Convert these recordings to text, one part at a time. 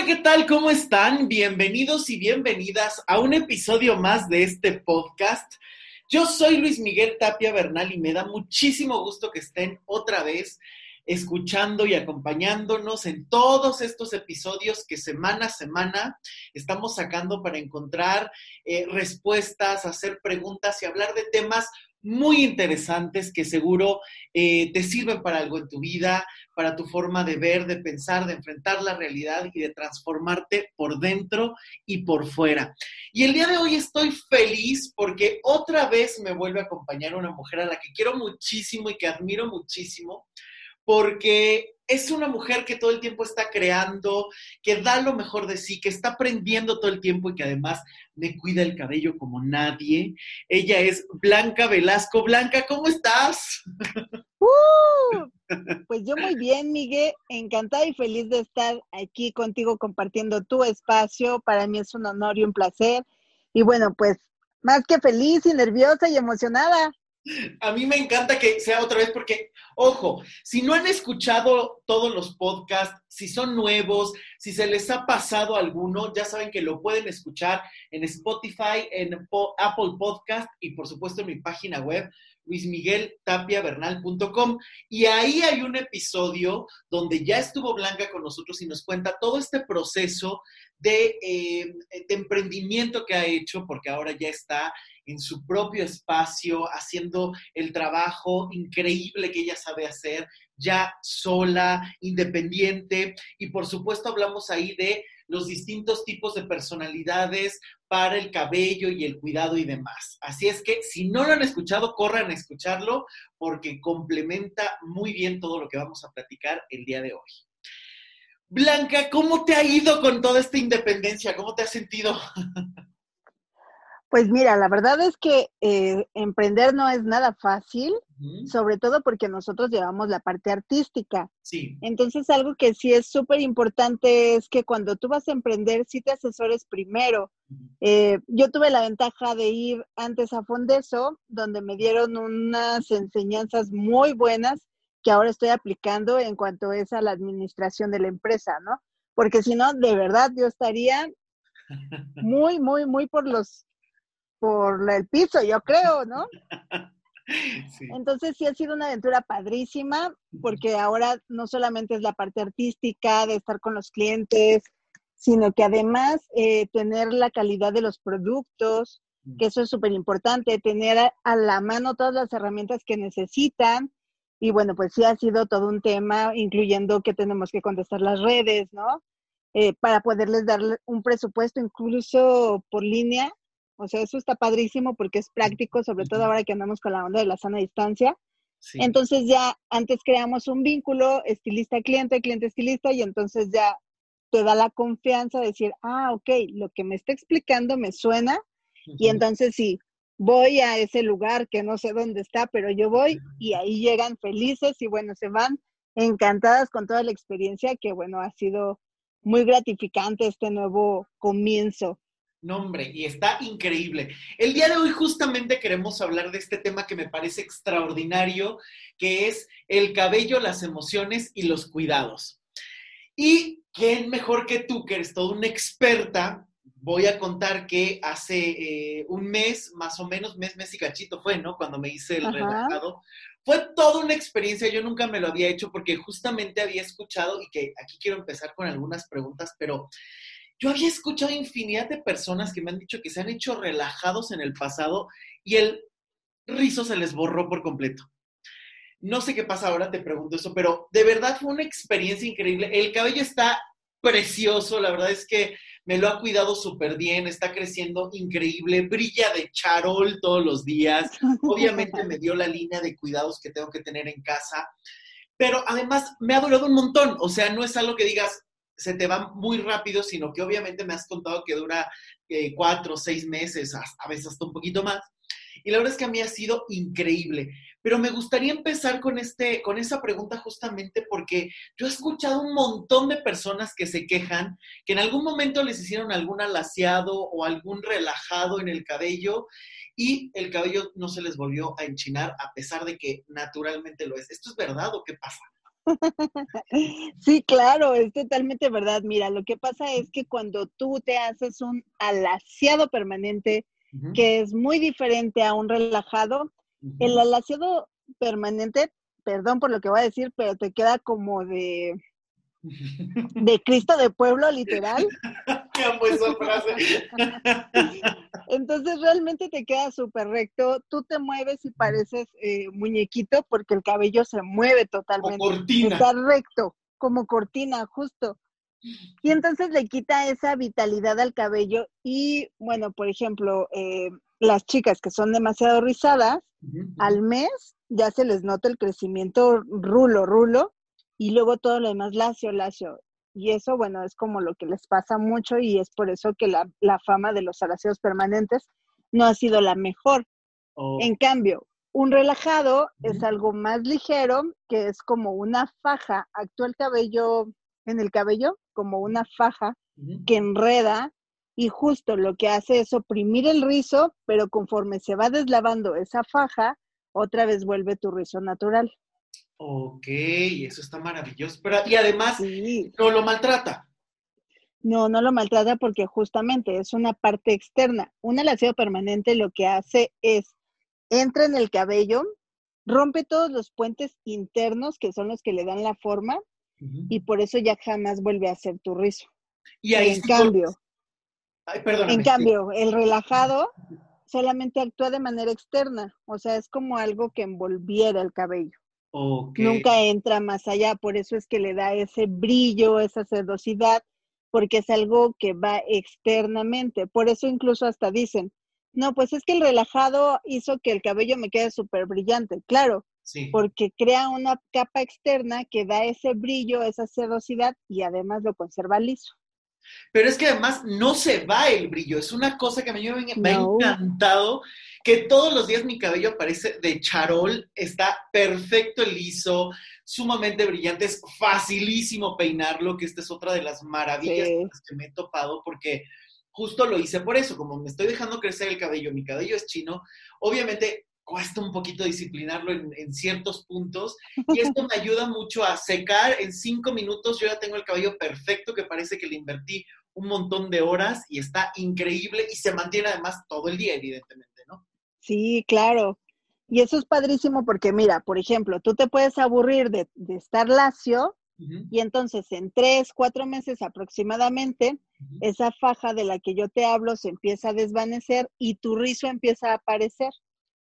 Hola, ¿qué tal? ¿Cómo están? Bienvenidos y bienvenidas a un episodio más de este podcast. Yo soy Luis Miguel Tapia Bernal y me da muchísimo gusto que estén otra vez escuchando y acompañándonos en todos estos episodios que semana a semana estamos sacando para encontrar eh, respuestas, hacer preguntas y hablar de temas muy interesantes que seguro eh, te sirven para algo en tu vida, para tu forma de ver, de pensar, de enfrentar la realidad y de transformarte por dentro y por fuera. Y el día de hoy estoy feliz porque otra vez me vuelve a acompañar una mujer a la que quiero muchísimo y que admiro muchísimo porque es una mujer que todo el tiempo está creando, que da lo mejor de sí, que está aprendiendo todo el tiempo y que además me cuida el cabello como nadie. Ella es Blanca Velasco. Blanca, ¿cómo estás? ¡Uh! pues yo muy bien, Miguel. Encantada y feliz de estar aquí contigo compartiendo tu espacio. Para mí es un honor y un placer. Y bueno, pues más que feliz y nerviosa y emocionada. A mí me encanta que sea otra vez porque, ojo, si no han escuchado todos los podcasts, si son nuevos, si se les ha pasado alguno, ya saben que lo pueden escuchar en Spotify, en Apple Podcast y por supuesto en mi página web luismigueltapiavernal.com y ahí hay un episodio donde ya estuvo Blanca con nosotros y nos cuenta todo este proceso de, eh, de emprendimiento que ha hecho, porque ahora ya está en su propio espacio, haciendo el trabajo increíble que ella sabe hacer, ya sola, independiente. Y por supuesto hablamos ahí de los distintos tipos de personalidades para el cabello y el cuidado y demás. Así es que si no lo han escuchado, corran a escucharlo porque complementa muy bien todo lo que vamos a platicar el día de hoy. Blanca, ¿cómo te ha ido con toda esta independencia? ¿Cómo te has sentido? Pues mira, la verdad es que eh, emprender no es nada fácil, sobre todo porque nosotros llevamos la parte artística. Sí. Entonces, algo que sí es súper importante es que cuando tú vas a emprender, sí te asesores primero. Eh, yo tuve la ventaja de ir antes a Fondeso, donde me dieron unas enseñanzas muy buenas que ahora estoy aplicando en cuanto es a la administración de la empresa, ¿no? Porque si no, de verdad, yo estaría muy, muy, muy por los por el piso, yo creo, ¿no? Entonces sí ha sido una aventura padrísima porque ahora no solamente es la parte artística de estar con los clientes, sino que además eh, tener la calidad de los productos, que eso es súper importante, tener a, la mano todas las herramientas que necesitan. Y bueno, pues sí ha sido todo un tema, incluyendo que tenemos que contestar las redes, ¿no? Eh, para poderles dar un presupuesto incluso por línea o sea, eso está padrísimo porque es práctico, sobre todo ahora que andamos con la onda de la sana distancia. Entonces ya antes creamos un vínculo estilista-cliente, cliente-estilista, y entonces ya te da la confianza de decir, ah, ok, lo que me está explicando me suena, y entonces sí, voy a ese lugar que no sé dónde está, pero yo voy y ahí llegan felices y bueno, se van encantadas con toda la experiencia que bueno, ha sido muy gratificante este nuevo comienzo. Nombre, y está increíble. El día de hoy justamente queremos hablar de este tema que me parece extraordinario, que es el cabello, las emociones y los cuidados. Y quién mejor que tú, que eres toda una experta, voy a contar que hace eh, un mes, más o menos, mes, mes y cachito fue, ¿no? Cuando me hice el relajado. Fue toda una experiencia, yo nunca me lo había hecho porque justamente había escuchado, y que aquí quiero empezar con algunas preguntas, pero yo había escuchado infinidad de personas que me han dicho que se han hecho relajados en el pasado y el rizo se les borró por completo. No sé qué pasa ahora, te pregunto eso, pero de verdad fue una experiencia increíble. El cabello está precioso, la verdad es que me lo ha cuidado súper bien, está creciendo increíble, brilla de charol todos los días. Obviamente me dio la línea de cuidados que tengo que tener en casa, pero además me ha durado un montón, o sea, no es algo que digas, se te va muy rápido, sino que obviamente me has contado que dura eh, cuatro seis meses, a veces hasta un poquito más. Y la verdad es que a mí ha sido increíble. Pero me gustaría empezar con, este, con esa pregunta justamente porque yo he escuchado un montón de personas que se quejan que en algún momento les hicieron algún alaciado o algún relajado en el cabello y el cabello no se les volvió a enchinar a pesar de que naturalmente lo es. ¿Esto es verdad o qué pasa? Sí, claro, es totalmente verdad. Mira, lo que pasa es que cuando tú te haces un alaciado permanente, que es muy diferente a un relajado, el alaciado permanente, perdón por lo que voy a decir, pero te queda como de de Cristo de pueblo, literal. Qué amo esa frase. Entonces realmente te queda súper recto, tú te mueves y pareces eh, muñequito porque el cabello se mueve totalmente. Como cortina. Está recto, como cortina, justo. Y entonces le quita esa vitalidad al cabello y, bueno, por ejemplo, eh, las chicas que son demasiado rizadas, al mes ya se les nota el crecimiento rulo, rulo, y luego todo lo demás lacio, lacio. Y eso, bueno, es como lo que les pasa mucho y es por eso que la, fama de los alacios permanentes no ha sido la mejor. Oh. En cambio, un relajado es algo más ligero, que es como una faja, actúa el cabello en el cabello como una faja que enreda y justo lo que hace es oprimir el rizo, pero conforme se va deslavando esa faja, otra vez vuelve tu rizo natural. Ok, eso está maravilloso. Pero, y además, no lo maltrata. No, no lo maltrata porque justamente es una parte externa. Un alaciado permanente lo que hace es, entra en el cabello, rompe todos los puentes internos que son los que le dan la forma y por eso ya jamás vuelve a ser tu rizo. Y ahí en cambio, en cambio, el relajado solamente actúa de manera externa, o sea, es como algo que envolviera el cabello. Nunca entra más allá, por eso es que le da ese brillo, esa sedosidad, porque es algo que va externamente. Por eso incluso hasta dicen, no, pues es que el relajado hizo que el cabello me quede súper brillante. Claro, porque crea una capa externa que da ese brillo, esa sedosidad y además lo conserva liso. Pero es que además no se va el brillo, es una cosa que a mí me, ha encantado, que todos los días mi cabello parece de charol, está perfecto liso, sumamente brillante, es facilísimo peinarlo, que esta es otra de las maravillas que me he topado, porque justo lo hice por eso, como me estoy dejando crecer el cabello, mi cabello es chino, obviamente cuesta un poquito disciplinarlo en, ciertos puntos y esto me ayuda mucho a secar en cinco minutos. Yo ya tengo el cabello perfecto que parece que le invertí un montón de horas y está increíble y se mantiene además todo el día, evidentemente, ¿no? Sí, claro. Y eso es padrísimo porque mira, por ejemplo, tú te puedes aburrir de, estar lacio y entonces en tres, cuatro meses aproximadamente, esa faja de la que yo te hablo se empieza a desvanecer y tu rizo empieza a aparecer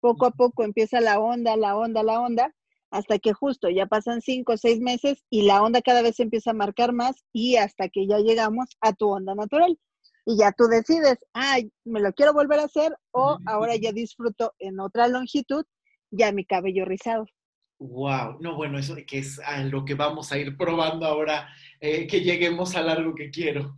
poco a poco empieza la onda, la onda, la onda, hasta que justo ya pasan cinco o seis meses y la onda cada vez se empieza a marcar más y hasta que ya llegamos a tu onda natural. Y ya tú decides, ay, me lo quiero volver a hacer o ahora ya disfruto en otra longitud ya mi cabello rizado. Wow, no, bueno, eso que es a lo que vamos a ir probando ahora eh, que lleguemos a algo que quiero.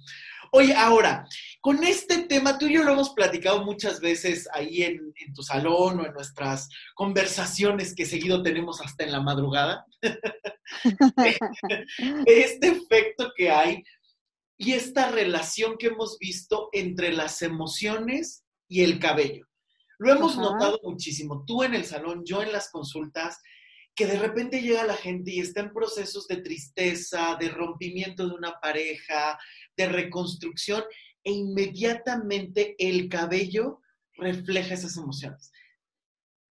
Oye, ahora, con este tema, tú y yo lo hemos platicado muchas veces ahí en, tu salón o en nuestras conversaciones que seguido tenemos hasta en la madrugada. este efecto que hay y esta relación que hemos visto entre las emociones y el cabello. Lo hemos notado muchísimo, tú en el salón, yo en las consultas, que de repente llega la gente y está en procesos de tristeza, de rompimiento de una pareja, de reconstrucción, e inmediatamente el cabello refleja esas emociones.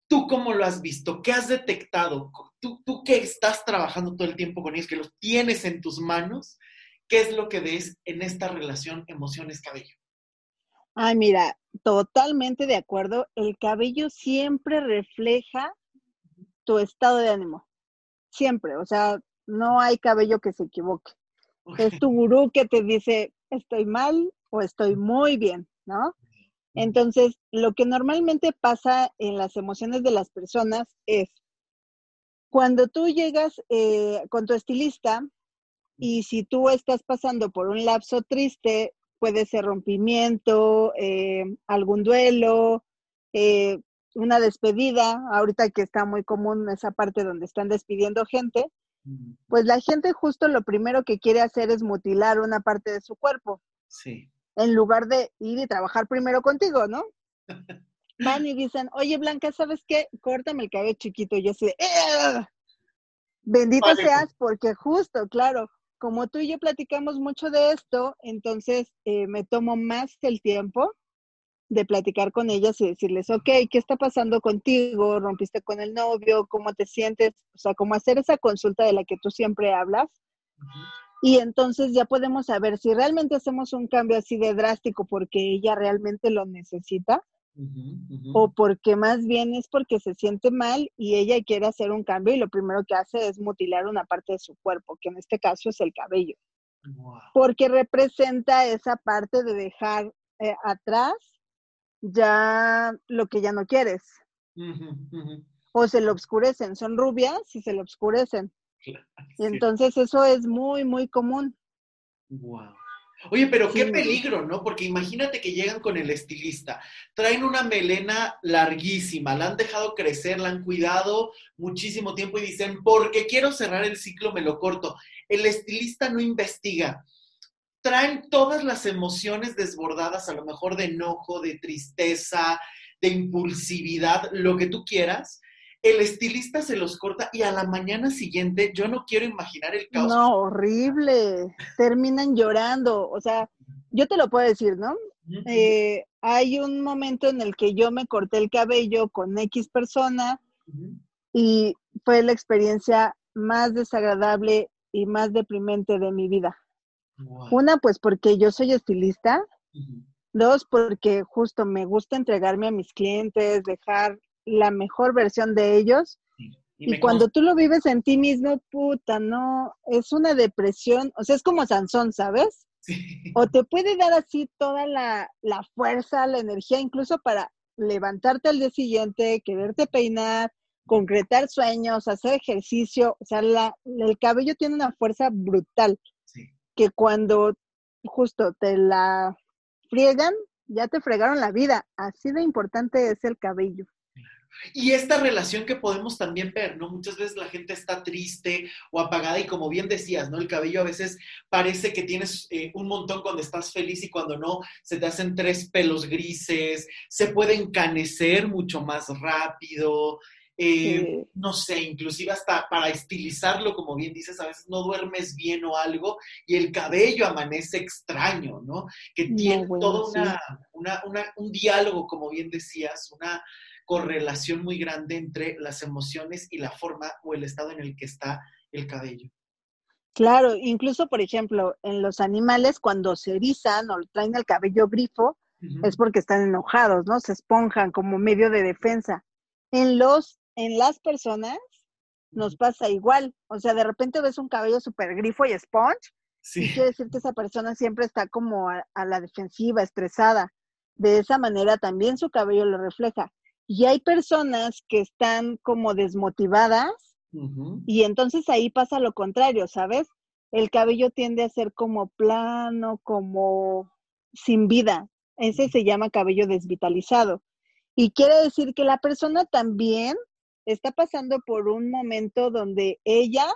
¿Tú cómo lo has visto? ¿Qué has detectado? ¿Tú, tú que estás trabajando todo el tiempo con ellos, que los tienes en tus manos, ¿qué es lo que ves en esta relación emociones-cabello? Ay, mira, totalmente de acuerdo. El cabello siempre refleja tu estado de ánimo. Siempre, o sea, no hay cabello que se equivoque. Es tu gurú que te dice, estoy mal o estoy muy bien, ¿no? Entonces, lo que normalmente pasa en las emociones de las personas es, cuando tú llegas eh, con tu estilista y si tú estás pasando por un lapso triste, puede ser rompimiento, eh, algún duelo, eh, una despedida, ahorita que está muy común esa parte donde están despidiendo gente, pues la gente justo lo primero que quiere hacer es mutilar una parte de su cuerpo. Sí. En lugar de ir y trabajar primero contigo, ¿no? Van y dicen, oye Blanca, ¿sabes qué? Córtame el cabello chiquito. Y yo así Bendito seas porque justo, claro, como tú y yo platicamos mucho de esto, entonces eh, me tomo más el tiempo de platicar con ellas y decirles, ok, ¿qué está pasando contigo? ¿Rompiste con el novio? ¿Cómo te sientes? O sea, como hacer esa consulta de la que tú siempre hablas. Y entonces ya podemos saber si realmente hacemos un cambio así de drástico porque ella realmente lo necesita o porque más bien es porque se siente mal y ella quiere hacer un cambio y lo primero que hace es mutilar una parte de su cuerpo, que en este caso es el cabello. Porque representa esa parte de dejar eh, atrás ya lo que ya no quieres. O se lo obscurecen, son rubias y se lo obscurecen. y entonces eso es muy, muy común. Wow. Oye, pero qué peligro, ¿no? Porque imagínate que llegan con el estilista, traen una melena larguísima, la han dejado crecer, la han cuidado muchísimo tiempo y dicen, porque quiero cerrar el ciclo, me lo corto. El estilista no investiga, traen todas las emociones desbordadas, a lo mejor de enojo, de tristeza, de impulsividad, lo que tú quieras. El estilista se los corta y a la mañana siguiente yo no quiero imaginar el caos. No, horrible. Terminan llorando. O sea, yo te lo puedo decir, ¿no? Eh, hay un momento en el que yo me corté el cabello con X persona y fue la experiencia más desagradable y más deprimente de mi vida. Una, pues porque yo soy estilista. Dos, porque justo me gusta entregarme a mis clientes, dejar la mejor versión de ellos. Y, cuando tú lo vives en ti mismo, puta, no, es una depresión, o sea, es como Sansón, ¿sabes? O te puede dar así toda la, la, fuerza, la energía, incluso para levantarte al día siguiente, quererte peinar, concretar sueños, hacer ejercicio, o sea, la, el cabello tiene una fuerza brutal que cuando justo te la friegan, ya te fregaron la vida. Así de importante es el cabello. Y esta relación que podemos también ver, ¿no? Muchas veces la gente está triste o apagada y como bien decías, ¿no? El cabello a veces parece que tienes eh, un montón cuando estás feliz y cuando no, se te hacen tres pelos grises, se puede encanecer mucho más rápido, eh, no sé, inclusive hasta para estilizarlo, como bien dices, a veces no duermes bien o algo y el cabello amanece extraño, ¿no? Que tiene todo un diálogo, como bien decías, una correlación muy grande entre las emociones y la forma o el estado en el que está el cabello. Claro, incluso, por ejemplo, en los animales cuando se erizan o traen el cabello grifo, es porque están enojados, ¿no? Se esponjan como medio de defensa. En los en las personas nos pasa igual. O sea, de repente ves un cabello súper grifo y sponge. Y quiere decir que esa persona siempre está como a, la defensiva, estresada. De esa manera también su cabello lo refleja. Y hay personas que están como desmotivadas y entonces ahí pasa lo contrario, ¿sabes? El cabello tiende a ser como plano, como sin vida. Ese se llama cabello desvitalizado. Y quiere decir que la persona también está pasando por un momento donde ella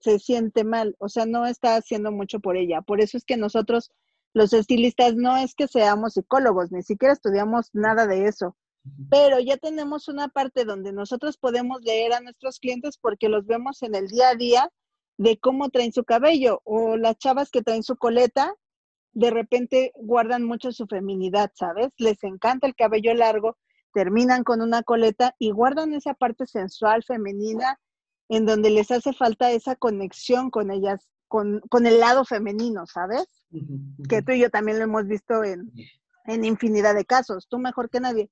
se siente mal, o sea, no está haciendo mucho por ella. Por eso es que nosotros, los estilistas, no es que seamos psicólogos, ni siquiera estudiamos nada de eso, pero ya tenemos una parte donde nosotros podemos leer a nuestros clientes porque los vemos en el día a día de cómo traen su cabello o las chavas que traen su coleta, de repente guardan mucho su feminidad, ¿sabes? Les encanta el cabello largo, terminan con una coleta y guardan esa parte sensual femenina en donde les hace falta esa conexión con ellas, con, el lado femenino, ¿sabes? Que tú y yo también lo hemos visto en, en infinidad de casos. Tú mejor que nadie,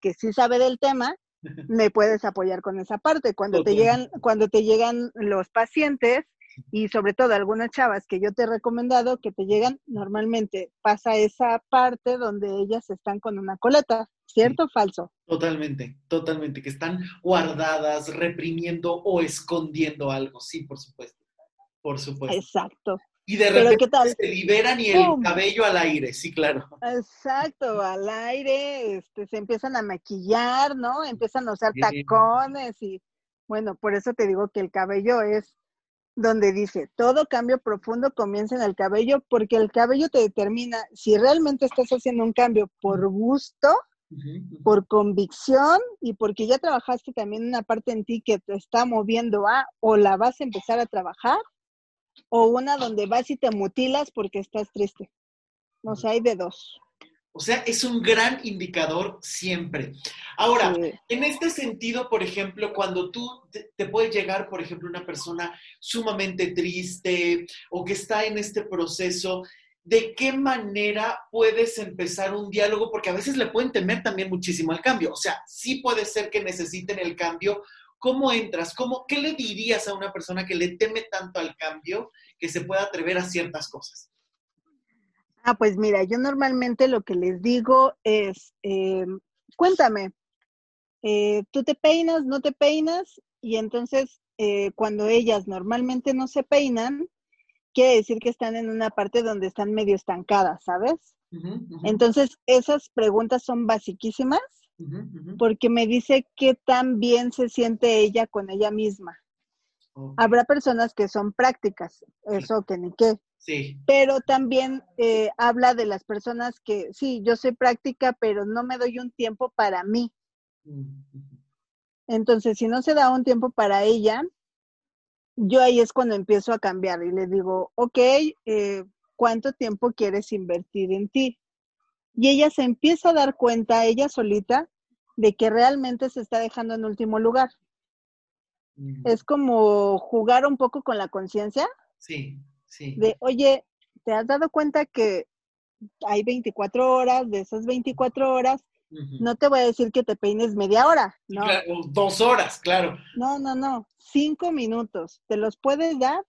que sí sabe del tema, me puedes apoyar con esa parte. Cuando te llegan, cuando te llegan los pacientes y sobre todo algunas chavas que yo te he recomendado que te llegan, normalmente pasa esa parte donde ellas están con una coleta. ¿Cierto o falso? Totalmente, totalmente, que están guardadas, reprimiendo o escondiendo algo, sí, por supuesto, por supuesto. Exacto. Y de repente se liberan y el cabello al aire, sí, claro. Exacto, al aire, este, se empiezan a maquillar, ¿no? Empiezan a usar tacones y, bueno, por eso te digo que el cabello es donde dice, todo cambio profundo comienza en el cabello porque el cabello te determina si realmente estás haciendo un cambio por gusto por convicción y porque ya trabajaste también una parte en ti que te está moviendo a o la vas a empezar a trabajar o una donde vas y te mutilas porque estás triste. O sea, hay de dos. O sea, es un gran indicador siempre. Ahora, en este sentido, por ejemplo, cuando tú te, te, puede llegar, por ejemplo, una persona sumamente triste o que está en este proceso, ¿de qué manera puedes empezar un diálogo? Porque a veces le pueden temer también muchísimo al cambio. O sea, sí puede ser que necesiten el cambio. ¿Cómo entras? ¿Cómo, ¿Qué le dirías a una persona que le teme tanto al cambio que se pueda atrever a ciertas cosas? Ah, pues mira, yo normalmente lo que les digo es, eh, cuéntame, eh, ¿tú te peinas, no te peinas? Y entonces, eh, cuando ellas normalmente no se peinan, quiere decir que están en una parte donde están medio estancadas, ¿sabes? Entonces, esas preguntas son basiquísimas porque me dice qué tan bien se siente ella con ella misma. Habrá personas que son prácticas, eso que ni qué. Sí. Pero también eh, habla de las personas que, sí, yo soy práctica, pero no me doy un tiempo para mí. Entonces, si no se da un tiempo para ella, yo ahí es cuando empiezo a cambiar y le digo, ok, eh, ¿cuánto tiempo quieres invertir en ti? Y ella se empieza a dar cuenta, ella solita, de que realmente se está dejando en último lugar. Mm. Es como jugar un poco con la conciencia. Sí, sí. De, oye, ¿te has dado cuenta que hay 24 horas? De esas 24 horas, no te voy a decir que te peines media hora, ¿no? dos horas, claro. No, no, no, cinco minutos. ¿Te los puedes dar?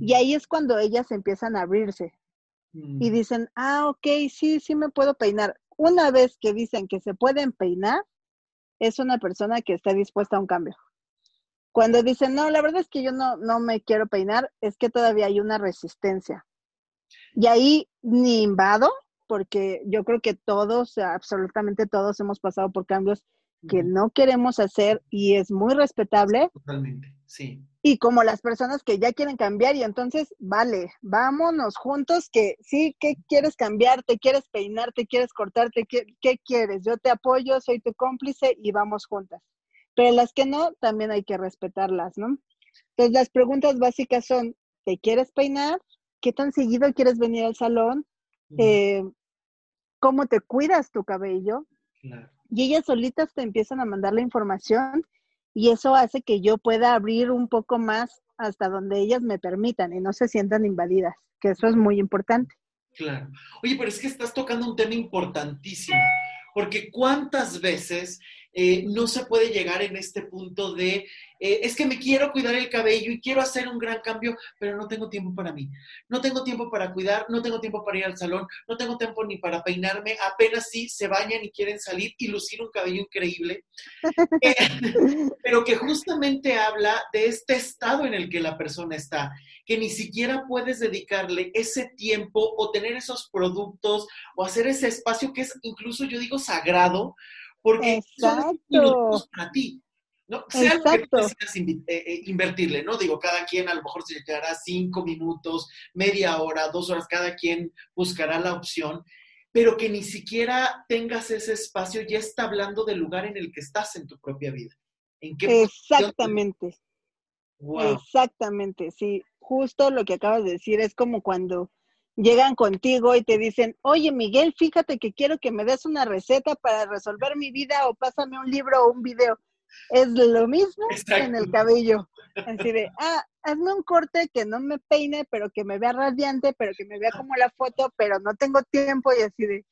Y ahí es cuando ellas empiezan a abrirse. Y mm. dicen, ah, ok, sí, sí me puedo peinar. Una vez que dicen que se pueden peinar, es una persona que está dispuesta a un cambio. Cuando dicen, no, la verdad es que yo no, no me quiero peinar, es que todavía hay una resistencia. Y ahí ni invado, porque yo creo que todos, absolutamente todos hemos pasado por cambios que no queremos hacer y es muy respetable. Totalmente, sí. Y como las personas que ya quieren cambiar y entonces, vale, vámonos juntos que sí, ¿qué quieres cambiar? ¿Te quieres peinar? ¿Te quieres cortarte? ¿Qué, qué quieres? Yo te apoyo, soy tu cómplice y vamos juntas. Pero las que no, también hay que respetarlas, ¿no? Entonces las preguntas básicas son, ¿te quieres peinar? ¿Qué tan seguido quieres venir al salón? eh, cómo te cuidas tu cabello. Y ellas solitas te empiezan a mandar la información y eso hace que yo pueda abrir un poco más hasta donde ellas me permitan y no se sientan invadidas, que eso es muy importante. Claro. Oye, pero es que estás tocando un tema importantísimo, porque cuántas veces eh, no se puede llegar en este punto de, eh, es que me quiero cuidar el cabello y quiero hacer un gran cambio, pero no tengo tiempo para mí. No tengo tiempo para cuidar, no tengo tiempo para ir al salón, no tengo tiempo ni para peinarme, apenas sí se bañan y quieren salir y lucir un cabello increíble. Eh, pero que justamente habla de este estado en el que la persona está, que ni siquiera puedes dedicarle ese tiempo o tener esos productos o hacer ese espacio que es incluso, yo digo, sagrado porque Exacto. son minutos para ti. ¿no? Sea lo que decidas eh, eh, invertirle, ¿no? Digo, cada quien a lo mejor se le quedará cinco minutos, media hora, dos horas, cada quien buscará la opción, pero que ni siquiera tengas ese espacio, ya está hablando del lugar en el que estás en tu propia vida. ¿En qué Exactamente. Exactamente, sí. Justo lo que acabas de decir es como cuando llegan contigo y te dicen, oye Miguel, fíjate que quiero que me des una receta para resolver mi vida o pásame un libro o un video. Es lo mismo en el cabello. Así de, ah, hazme un corte que no me peine, pero que me vea radiante, pero que me vea como la foto, pero no tengo tiempo y así de,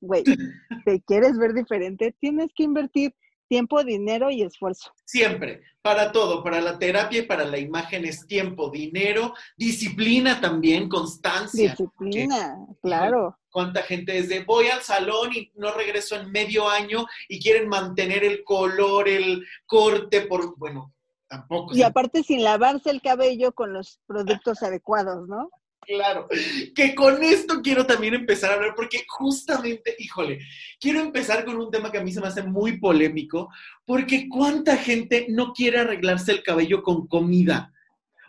güey, ¿te quieres ver diferente? Tienes que invertir tiempo, dinero y esfuerzo. Siempre, para todo, para la terapia y para la imagen es tiempo, dinero, disciplina también, constancia. Disciplina, claro. ¿Cuánta gente es de voy al salón y no regreso en medio año y quieren mantener el color, el corte por, bueno, tampoco. Y aparte sin lavarse el cabello con los productos adecuados, ¿no? Claro, que con esto quiero también empezar a hablar, porque justamente, híjole, quiero empezar con un tema que a mí se me hace muy polémico, porque cuánta gente no quiere arreglarse el cabello con comida.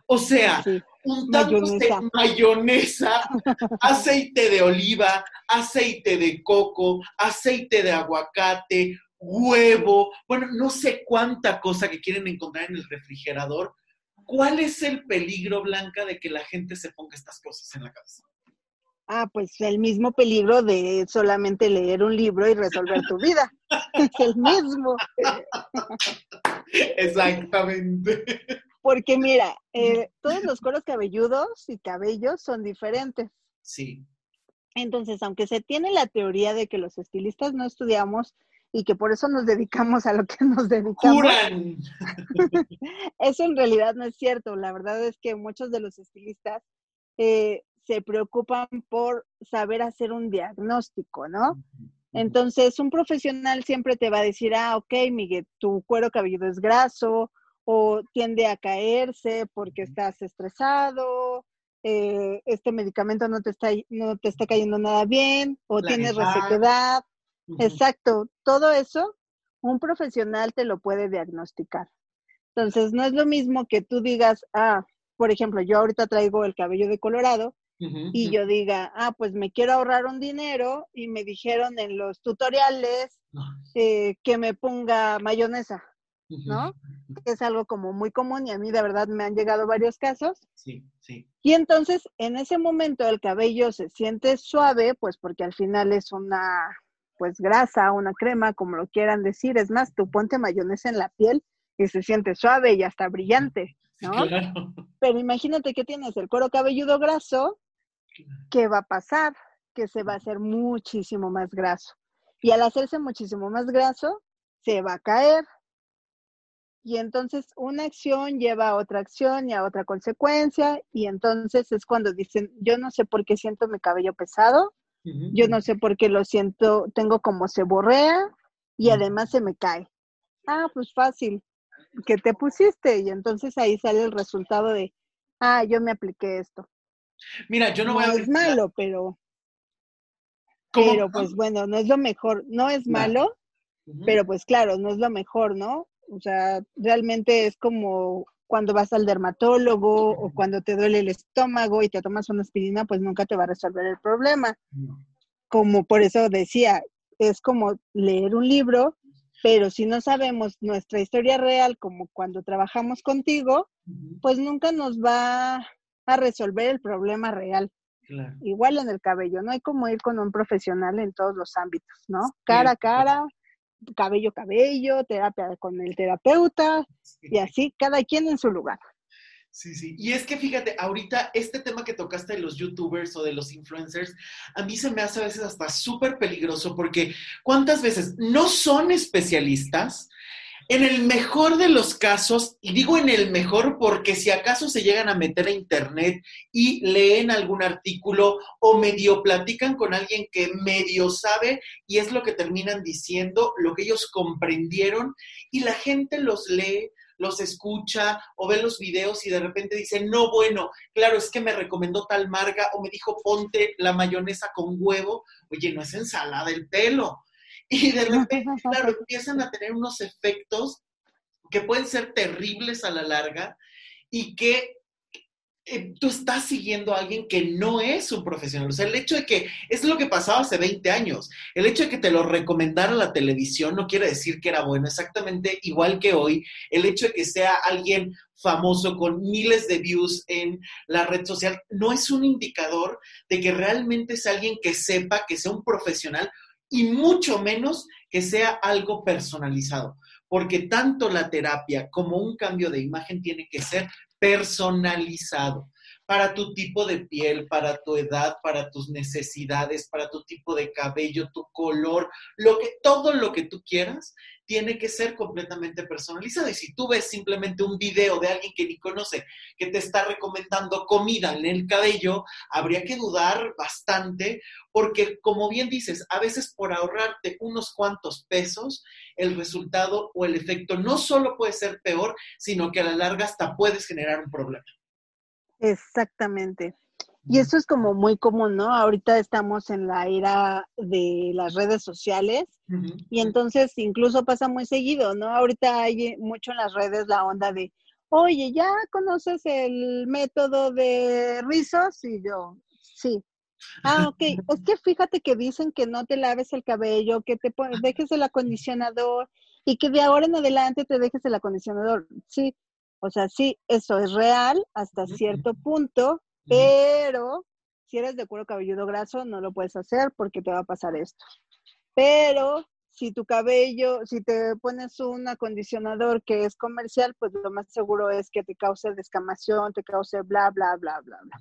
O sea, untándose mayonesa, aceite de oliva, aceite de coco, aceite de aguacate, huevo, bueno, no sé cuánta cosa que quieren encontrar en el refrigerador. ¿Cuál es el peligro, Blanca, de que la gente se ponga estas cosas en la cabeza? Ah, pues el mismo peligro de solamente leer un libro y resolver tu vida. es el mismo. Exactamente. Porque mira, eh, todos los coros cabelludos y cabellos son diferentes. Sí. Entonces, aunque se tiene la teoría de que los estilistas no estudiamos y que por eso nos dedicamos a lo que nos dedicamos. eso en realidad no es cierto. La verdad es que muchos de los estilistas eh, se preocupan por saber hacer un diagnóstico, ¿no? Entonces, un profesional siempre te va a decir, ah, ok, Miguel, tu cuero cabelludo es graso o tiende a caerse porque estás estresado, eh, este medicamento no te, está, no te está cayendo nada bien o tienes resequedad. Exacto, todo eso un profesional te lo puede diagnosticar. Entonces, no es lo mismo que tú digas, ah, por ejemplo, yo ahorita traigo el cabello de colorado y yo diga, ah, pues me quiero ahorrar un dinero y me dijeron en los tutoriales eh, que me ponga mayonesa, ¿no? Es algo como muy común y a mí de verdad me han llegado varios casos. Sí, sí. Y entonces en ese momento el cabello se siente suave, pues porque al final es una, pues grasa, una crema, como lo quieran decir. Es más, tú ponte mayonesa en la piel y se siente suave y hasta brillante, ¿no? Pero imagínate que tienes el cuero cabelludo graso ¿qué va a pasar? Que se va a hacer muchísimo más graso. Y al hacerse muchísimo más graso, se va a caer. Y entonces una acción lleva a otra acción y a otra consecuencia. Y entonces es cuando dicen, yo no sé por qué siento mi cabello pesado, yo no sé por qué lo siento, tengo como se borrea y además se me cae. Ah, pues fácil, que te pusiste. Y entonces ahí sale el resultado de, ah, yo me apliqué esto. Mira, yo no, voy a... es malo, pero... Pero pues bueno, no es lo mejor, no es malo, pero pues claro, no es lo mejor, ¿no? O sea, realmente es como cuando vas al dermatólogo o cuando te duele el estómago y te tomas una aspirina, pues nunca te va a resolver el problema. Como por eso decía, es como leer un libro, pero si no sabemos nuestra historia real, como cuando trabajamos contigo, pues nunca nos va a resolver el problema real. Igual en el cabello, no hay como ir con un profesional en todos los ámbitos, ¿no? Cara a cara, cabello cabello, terapia con el terapeuta y así, cada quien en su lugar. Sí, sí. Y es que fíjate, ahorita este tema que tocaste de los youtubers o de los influencers, a mí se me hace a veces hasta súper peligroso porque ¿cuántas veces no son especialistas? En el mejor de los casos, y digo en el mejor porque si acaso se llegan a meter a internet y leen algún artículo o medio platican con alguien que medio sabe y es lo que terminan diciendo, lo que ellos comprendieron y la gente los lee, los escucha o ve los videos y de repente dice, no, bueno, claro, es que me recomendó tal marca o me dijo ponte la mayonesa con huevo. Oye, no es ensalada el pelo. Y de repente, claro, empiezan a tener unos efectos que pueden ser terribles a la larga y que eh, tú estás siguiendo a alguien que no es un profesional. O sea, el hecho de que es lo que pasaba hace 20 años. El hecho de que te lo recomendara la televisión no quiere decir que era bueno. Exactamente igual que hoy, el hecho de que sea alguien famoso con miles de views en la red social no es un indicador de que realmente es alguien que sepa, que sea un profesional y mucho menos que sea algo personalizado, porque tanto la terapia como un cambio de imagen tiene que ser personalizado para tu tipo de piel, para tu edad, para tus necesidades, para tu tipo de cabello, tu color, lo que todo lo que tú quieras tiene que ser completamente personalizado. Y si tú ves simplemente un video de alguien que ni conoce, que te está recomendando comida en el cabello, habría que dudar bastante, porque como bien dices, a veces por ahorrarte unos cuantos pesos, el resultado o el efecto no solo puede ser peor, sino que a la larga hasta puedes generar un problema. Exactamente. Y eso es como muy común, ¿no? Ahorita estamos en la era de las redes sociales y entonces incluso pasa muy seguido, ¿no? Ahorita hay mucho en las redes la onda de, oye, ¿ya conoces el método de rizos? Y yo, sí. Ah, ok. Es que fíjate que dicen que no te laves el cabello, que te dejes el acondicionador y que de ahora en adelante te dejes el acondicionador. Sí, o sea, sí, eso es real hasta cierto punto, pero si eres de cuero cabelludo graso, no lo puedes hacer porque te va a pasar esto. Pero si tu cabello, si te pones un acondicionador que es comercial, pues lo más seguro es que te cause descamación, te cause bla, bla, bla, bla, bla.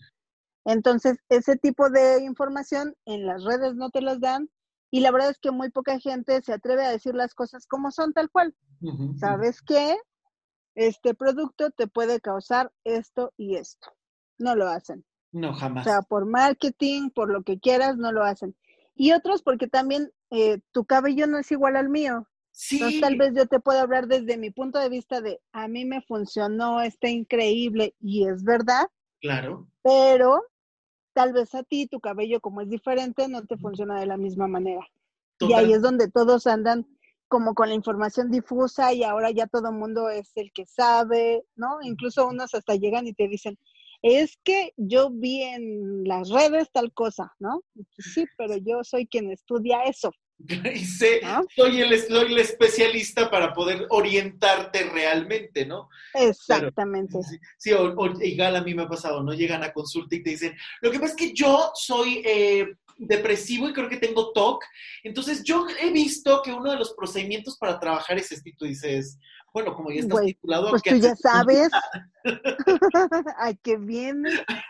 Entonces, ese tipo de información en las redes no te las dan y la verdad es que muy poca gente se atreve a decir las cosas como son tal cual. ¿Sabes qué? Este producto te puede causar esto y esto. No lo hacen. No, jamás. O sea, por marketing, por lo que quieras, no lo hacen. Y otros porque también eh, tu cabello no es igual al mío. Sí. Entonces, tal vez yo te puedo hablar desde mi punto de vista de a mí me funcionó, está increíble y es verdad. Claro. Pero tal vez a ti tu cabello como es diferente no te funciona de la misma manera. Y ahí es donde todos andan como con la información difusa y ahora ya todo el mundo es el que sabe, ¿no? Incluso unos hasta llegan y te dicen, es que yo vi en las redes tal cosa, ¿no? Sí, pero yo soy quien estudia eso. Y sé, soy, el, el especialista para poder orientarte realmente, ¿no? Exactamente. sí, o, igual a mí me ha pasado, ¿no? Llegan a consulta y te dicen, lo que pasa es que yo soy eh, depresivo y creo que tengo TOC, entonces yo he visto que uno de los procedimientos para trabajar es este, y tú dices, bueno, como ya estás titulado. Pues tú ya sabes. Ay, qué bien.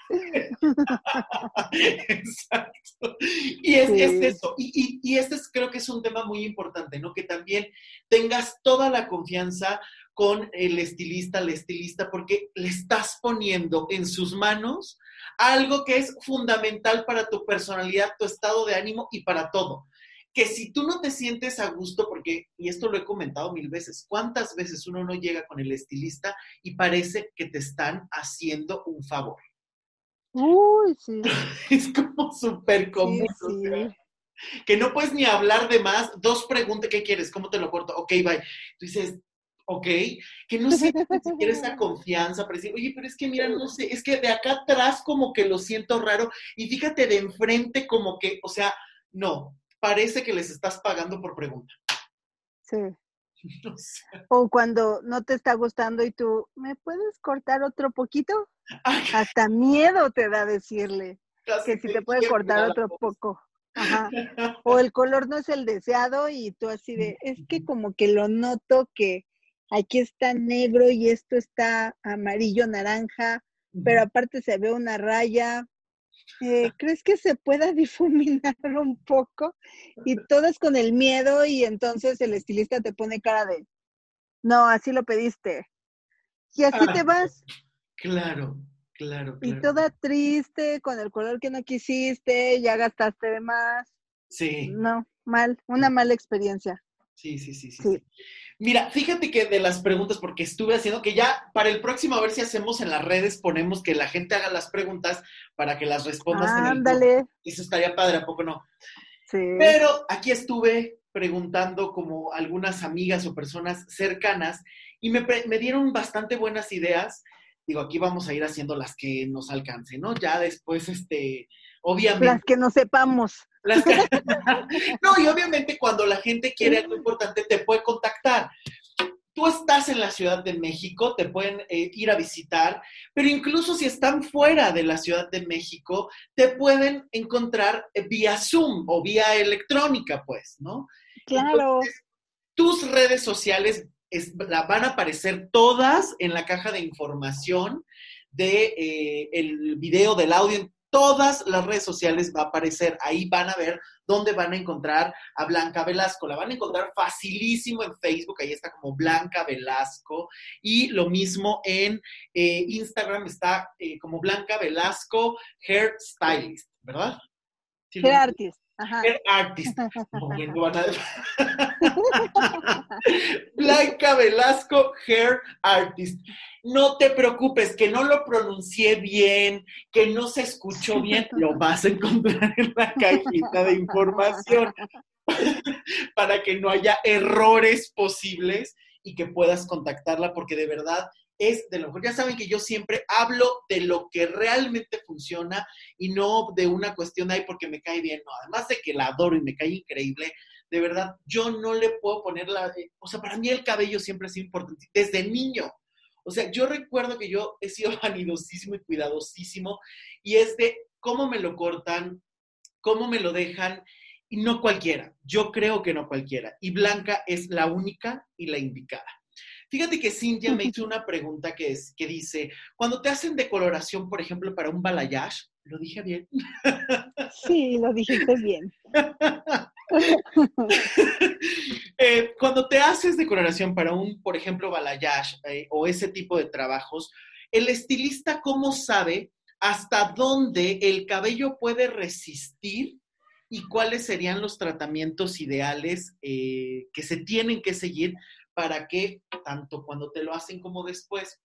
Exacto. Y es, eso. Y, y, este es, creo que es un tema muy importante, ¿no? Que también tengas toda la confianza con el estilista, la estilista, porque le estás poniendo en sus manos algo que es fundamental para tu personalidad, tu estado de ánimo y para todo que si tú no te sientes a gusto, porque, y esto lo he comentado mil veces, ¿cuántas veces uno no llega con el estilista y parece que te están haciendo un favor? Uy, sí. es como súper común. que no puedes ni hablar de más. Dos preguntas, ¿qué quieres? ¿Cómo te lo corto? Ok, bye. Tú dices, ok, que no sientes ni esa confianza para decir, oye, pero es que mira, no sé, es que de acá atrás como que lo siento raro y fíjate de enfrente como que, o sea, no, parece que les estás pagando por pregunta. Sí. O cuando no te está gustando y tú, ¿me puedes cortar otro poquito? Hasta miedo te da decirle que si te puede cortar otro poco. Ajá. O el color no es el deseado y tú así de, es que como que lo noto que aquí está negro y esto está amarillo, naranja, pero aparte se ve una raya eh, ¿crees que se pueda difuminar un poco? Y todas con el miedo y entonces el estilista te pone cara de, no, así lo pediste. Y así te ah, vas. Claro, claro, claro. Y toda triste, con el color que no quisiste, ya gastaste de más. Sí. No, mal, una mala experiencia. Sí, sí, sí, sí. Mira, fíjate que de las preguntas, porque estuve haciendo que ya para el próximo, a ver si hacemos en las redes, ponemos que la gente haga las preguntas para que las respondas. Ándale. Eso estaría padre, ¿a poco no? Sí. Pero aquí estuve preguntando como algunas amigas o personas cercanas y me, me dieron bastante buenas ideas. Digo, aquí vamos a ir haciendo las que nos alcancen, ¿no? Ya después, este, obviamente. Las que no sepamos. no, y obviamente cuando la gente quiere algo importante te puede contactar. Tú estás en la Ciudad de México, te pueden eh, ir a visitar, pero incluso si están fuera de la Ciudad de México, te pueden encontrar eh, vía Zoom o vía electrónica, pues, ¿no? Claro. tus redes sociales van a aparecer todas en la caja de información de eh, el video, del audio, todas las redes sociales va a aparecer. Ahí van a ver dónde van a encontrar a Blanca Velasco. La van a encontrar facilísimo en Facebook, ahí está como Blanca Velasco. Y lo mismo en eh, Instagram está eh, como Blanca Velasco Hair Stylist, ¿verdad? Hair Artist. Hair artist. Blanca Velasco, hair artist. No te preocupes, que no lo pronuncié bien, que no se escuchó bien, lo vas a encontrar en la cajita de información para que no haya errores posibles y que puedas contactarla, porque de verdad es de lo mejor. Ya saben que yo siempre hablo de lo que realmente funciona y no de una cuestión ahí porque me cae bien. No, además de que la adoro y me cae increíble, de verdad, yo no le puedo poner la... O sea, para mí el cabello siempre sido importante, desde niño. O sea, yo recuerdo que yo he sido vanidosísimo y cuidadosísimo y es de cómo me lo cortan, cómo me lo dejan y no cualquiera. Yo creo que no cualquiera. Y Blanca es la única y la indicada. Fíjate que Cintia me hizo una pregunta que, es, que dice, cuando te hacen decoloración, por ejemplo, para un balayage, ¿lo dije bien? Sí, lo dijiste bien. Eh, cuando te haces decoloración para un, por ejemplo, balayage eh, o ese tipo de trabajos, el estilista, ¿cómo sabe hasta dónde el cabello puede resistir y cuáles serían los tratamientos ideales eh, que se tienen que seguir para que, tanto cuando te lo hacen como después,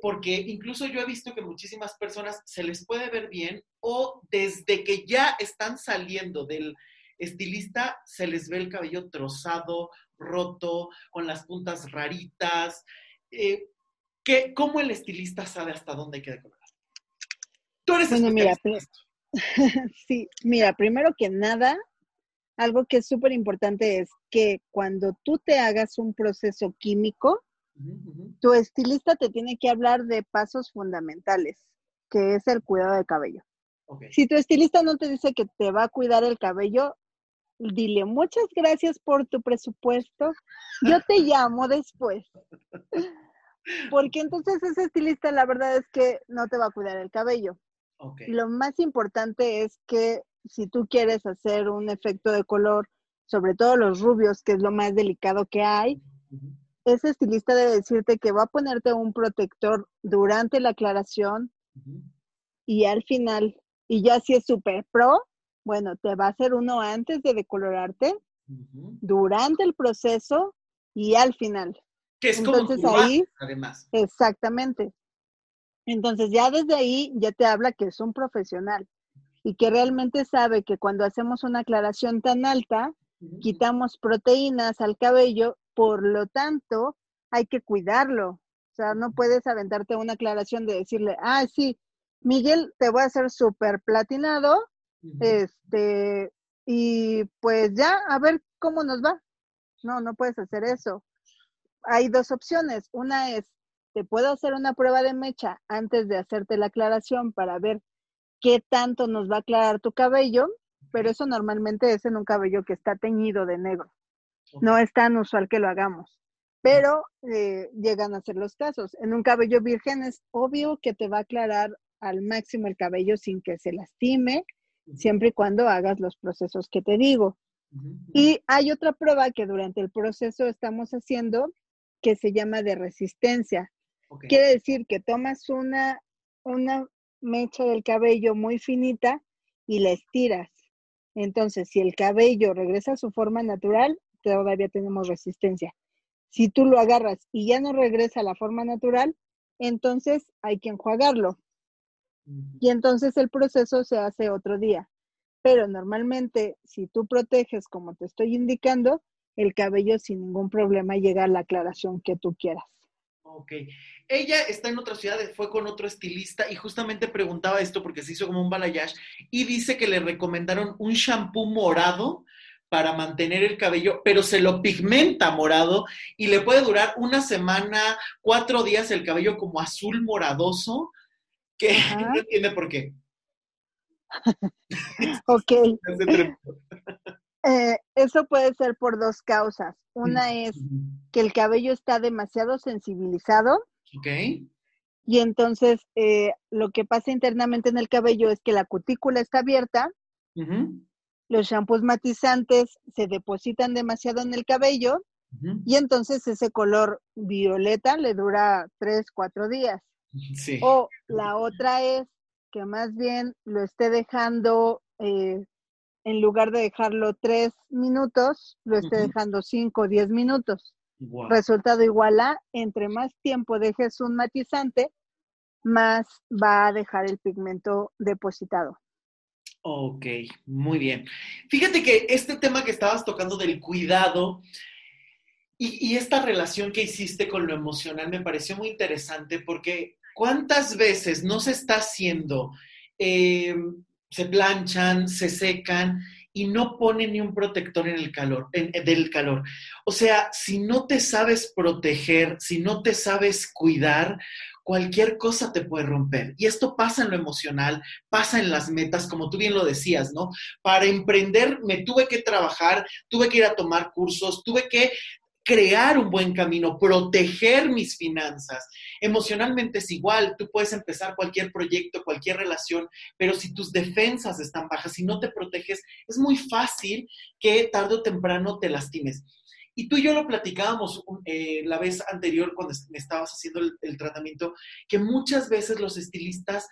porque incluso yo he visto que muchísimas personas se les puede ver bien o desde que ya están saliendo del, estilista se les ve el cabello trozado, roto, con las puntas raritas. Eh, ¿Cómo el estilista sabe hasta dónde hay que decorar? Tú eres bueno, mira, sí, mira, primero que nada, algo que es súper importante es que cuando tú te hagas un proceso químico, tu estilista te tiene que hablar de pasos fundamentales, que es el cuidado del cabello. Si tu estilista no te dice que te va a cuidar el cabello, dile muchas gracias por tu presupuesto, yo te llamo después. Porque entonces ese estilista la verdad es que no te va a cuidar el cabello. Lo más importante es que si tú quieres hacer un efecto de color, sobre todo los rubios, que es lo más delicado que hay, ese estilista debe decirte que va a ponerte un protector durante la aclaración y al final, y ya si es super pro, bueno, te va a hacer uno antes de decolorarte, durante el proceso y al final. Que es Entonces como ahí, además. Exactamente. Entonces ya desde ahí ya te habla que es un profesional y que realmente sabe que cuando hacemos una aclaración tan alta, quitamos proteínas al cabello, por lo tanto, hay que cuidarlo. O sea, no puedes aventarte una aclaración de decirle, ah, sí, Miguel, te voy a hacer súper platinado, este, y pues ya, a ver cómo nos va. No, no puedes hacer eso. Hay dos opciones. Una es, te puedo hacer una prueba de mecha antes de hacerte la aclaración para ver qué tanto nos va a aclarar tu cabello, pero eso normalmente es en un cabello que está teñido de negro. No es tan usual que lo hagamos, pero eh, llegan a ser los casos. En un cabello virgen es obvio que te va a aclarar al máximo el cabello sin que se lastime, siempre y cuando hagas los procesos que te digo. Y hay otra prueba que durante el proceso estamos haciendo que se llama de resistencia. Quiere decir que tomas una, una mecha del cabello muy finita y la estiras. Entonces, si el cabello regresa a su forma natural, todavía tenemos resistencia. Si tú lo agarras y ya no regresa a la forma natural, entonces hay que enjuagarlo. Y entonces el proceso se hace otro día. Pero normalmente, si tú proteges como te estoy indicando, el cabello sin ningún problema llega a la aclaración que tú quieras. Ok. Ella está en otra ciudad, fue con otro estilista y justamente preguntaba esto porque se hizo como un balayage y dice que le recomendaron un shampoo morado para mantener el cabello, pero se lo pigmenta morado y le puede durar una semana, cuatro días el cabello como azul moradoso que no entiende por qué. ok. Eh, eso puede ser por dos causas. Una es que el cabello está demasiado sensibilizado. Ok. Y entonces eh, lo que pasa internamente en el cabello es que la cutícula está abierta. Los shampoos matizantes se depositan demasiado en el cabello. Y entonces ese color violeta le dura tres, cuatro días. O la otra es que más bien lo esté dejando, eh, en lugar de dejarlo tres minutos, lo esté dejando cinco o diez minutos. Resultado igual a, entre más tiempo dejes un matizante, más va a dejar el pigmento depositado. Ok, muy bien. Fíjate que este tema que estabas tocando del cuidado, Y, esta relación que hiciste con lo emocional me pareció muy interesante porque cuántas veces no se está haciendo, eh, se planchan, se secan y no ponen ni un protector en el calor, del calor. O sea, si no te sabes proteger, si no te sabes cuidar, cualquier cosa te puede romper. Y esto pasa en lo emocional, pasa en las metas, como tú bien lo decías, ¿no? Para emprender me tuve que trabajar, tuve que ir a tomar cursos, tuve que crear un buen camino, proteger mis finanzas. Emocionalmente es igual, tú puedes empezar cualquier proyecto, cualquier relación, pero si tus defensas están bajas, si no te proteges, es muy fácil que tarde o temprano te lastimes. Y tú y yo lo platicábamos eh, la vez anterior cuando me estabas haciendo el, tratamiento, que muchas veces los estilistas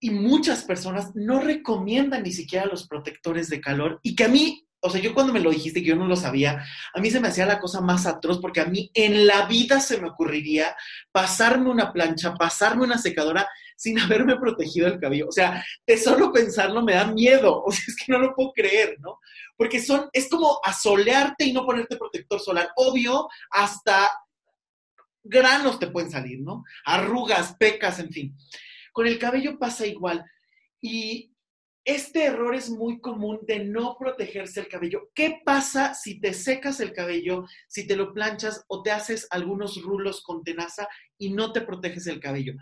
y muchas personas no recomiendan ni siquiera los protectores de calor y que a mí, o sea, yo cuando me lo dijiste que yo no lo sabía, a mí se me hacía la cosa más atroz porque a mí en la vida se me ocurriría pasarme una plancha, pasarme una secadora sin haberme protegido el cabello. O sea, de solo pensarlo me da miedo. O sea, es que no lo puedo creer, ¿no? Porque son, es como asolearte y no ponerte protector solar. Obvio, hasta granos te pueden salir, ¿no? Arrugas, pecas, en fin. Con el cabello pasa igual. Y este error es muy común de no protegerse el cabello. ¿Qué pasa si te secas el cabello, si te lo planchas o te haces algunos rulos con tenaza y no te proteges el cabello?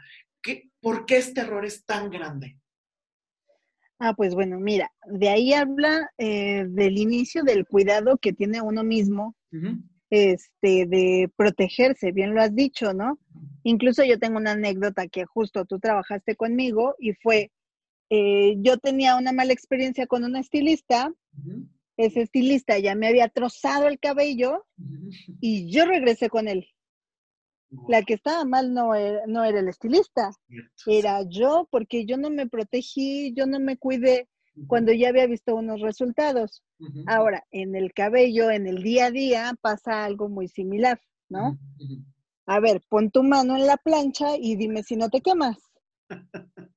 ¿por qué este error es tan grande? Ah, pues bueno, mira, de ahí habla eh, del inicio del cuidado que tiene uno mismo, este, de protegerse, bien lo has dicho, ¿no? Incluso yo tengo una anécdota que justo tú trabajaste conmigo y fue, eh, yo tenía una mala experiencia con un estilista, ese estilista ya me había trozado el cabello y yo regresé con él. La que estaba mal no era, no era el estilista, era yo, porque yo no me protegí, yo no me cuidé cuando ya había visto unos resultados. Ahora, en el cabello, en el día a día, pasa algo muy similar, ¿no? A ver, pon tu mano en la plancha y dime si no te quemas.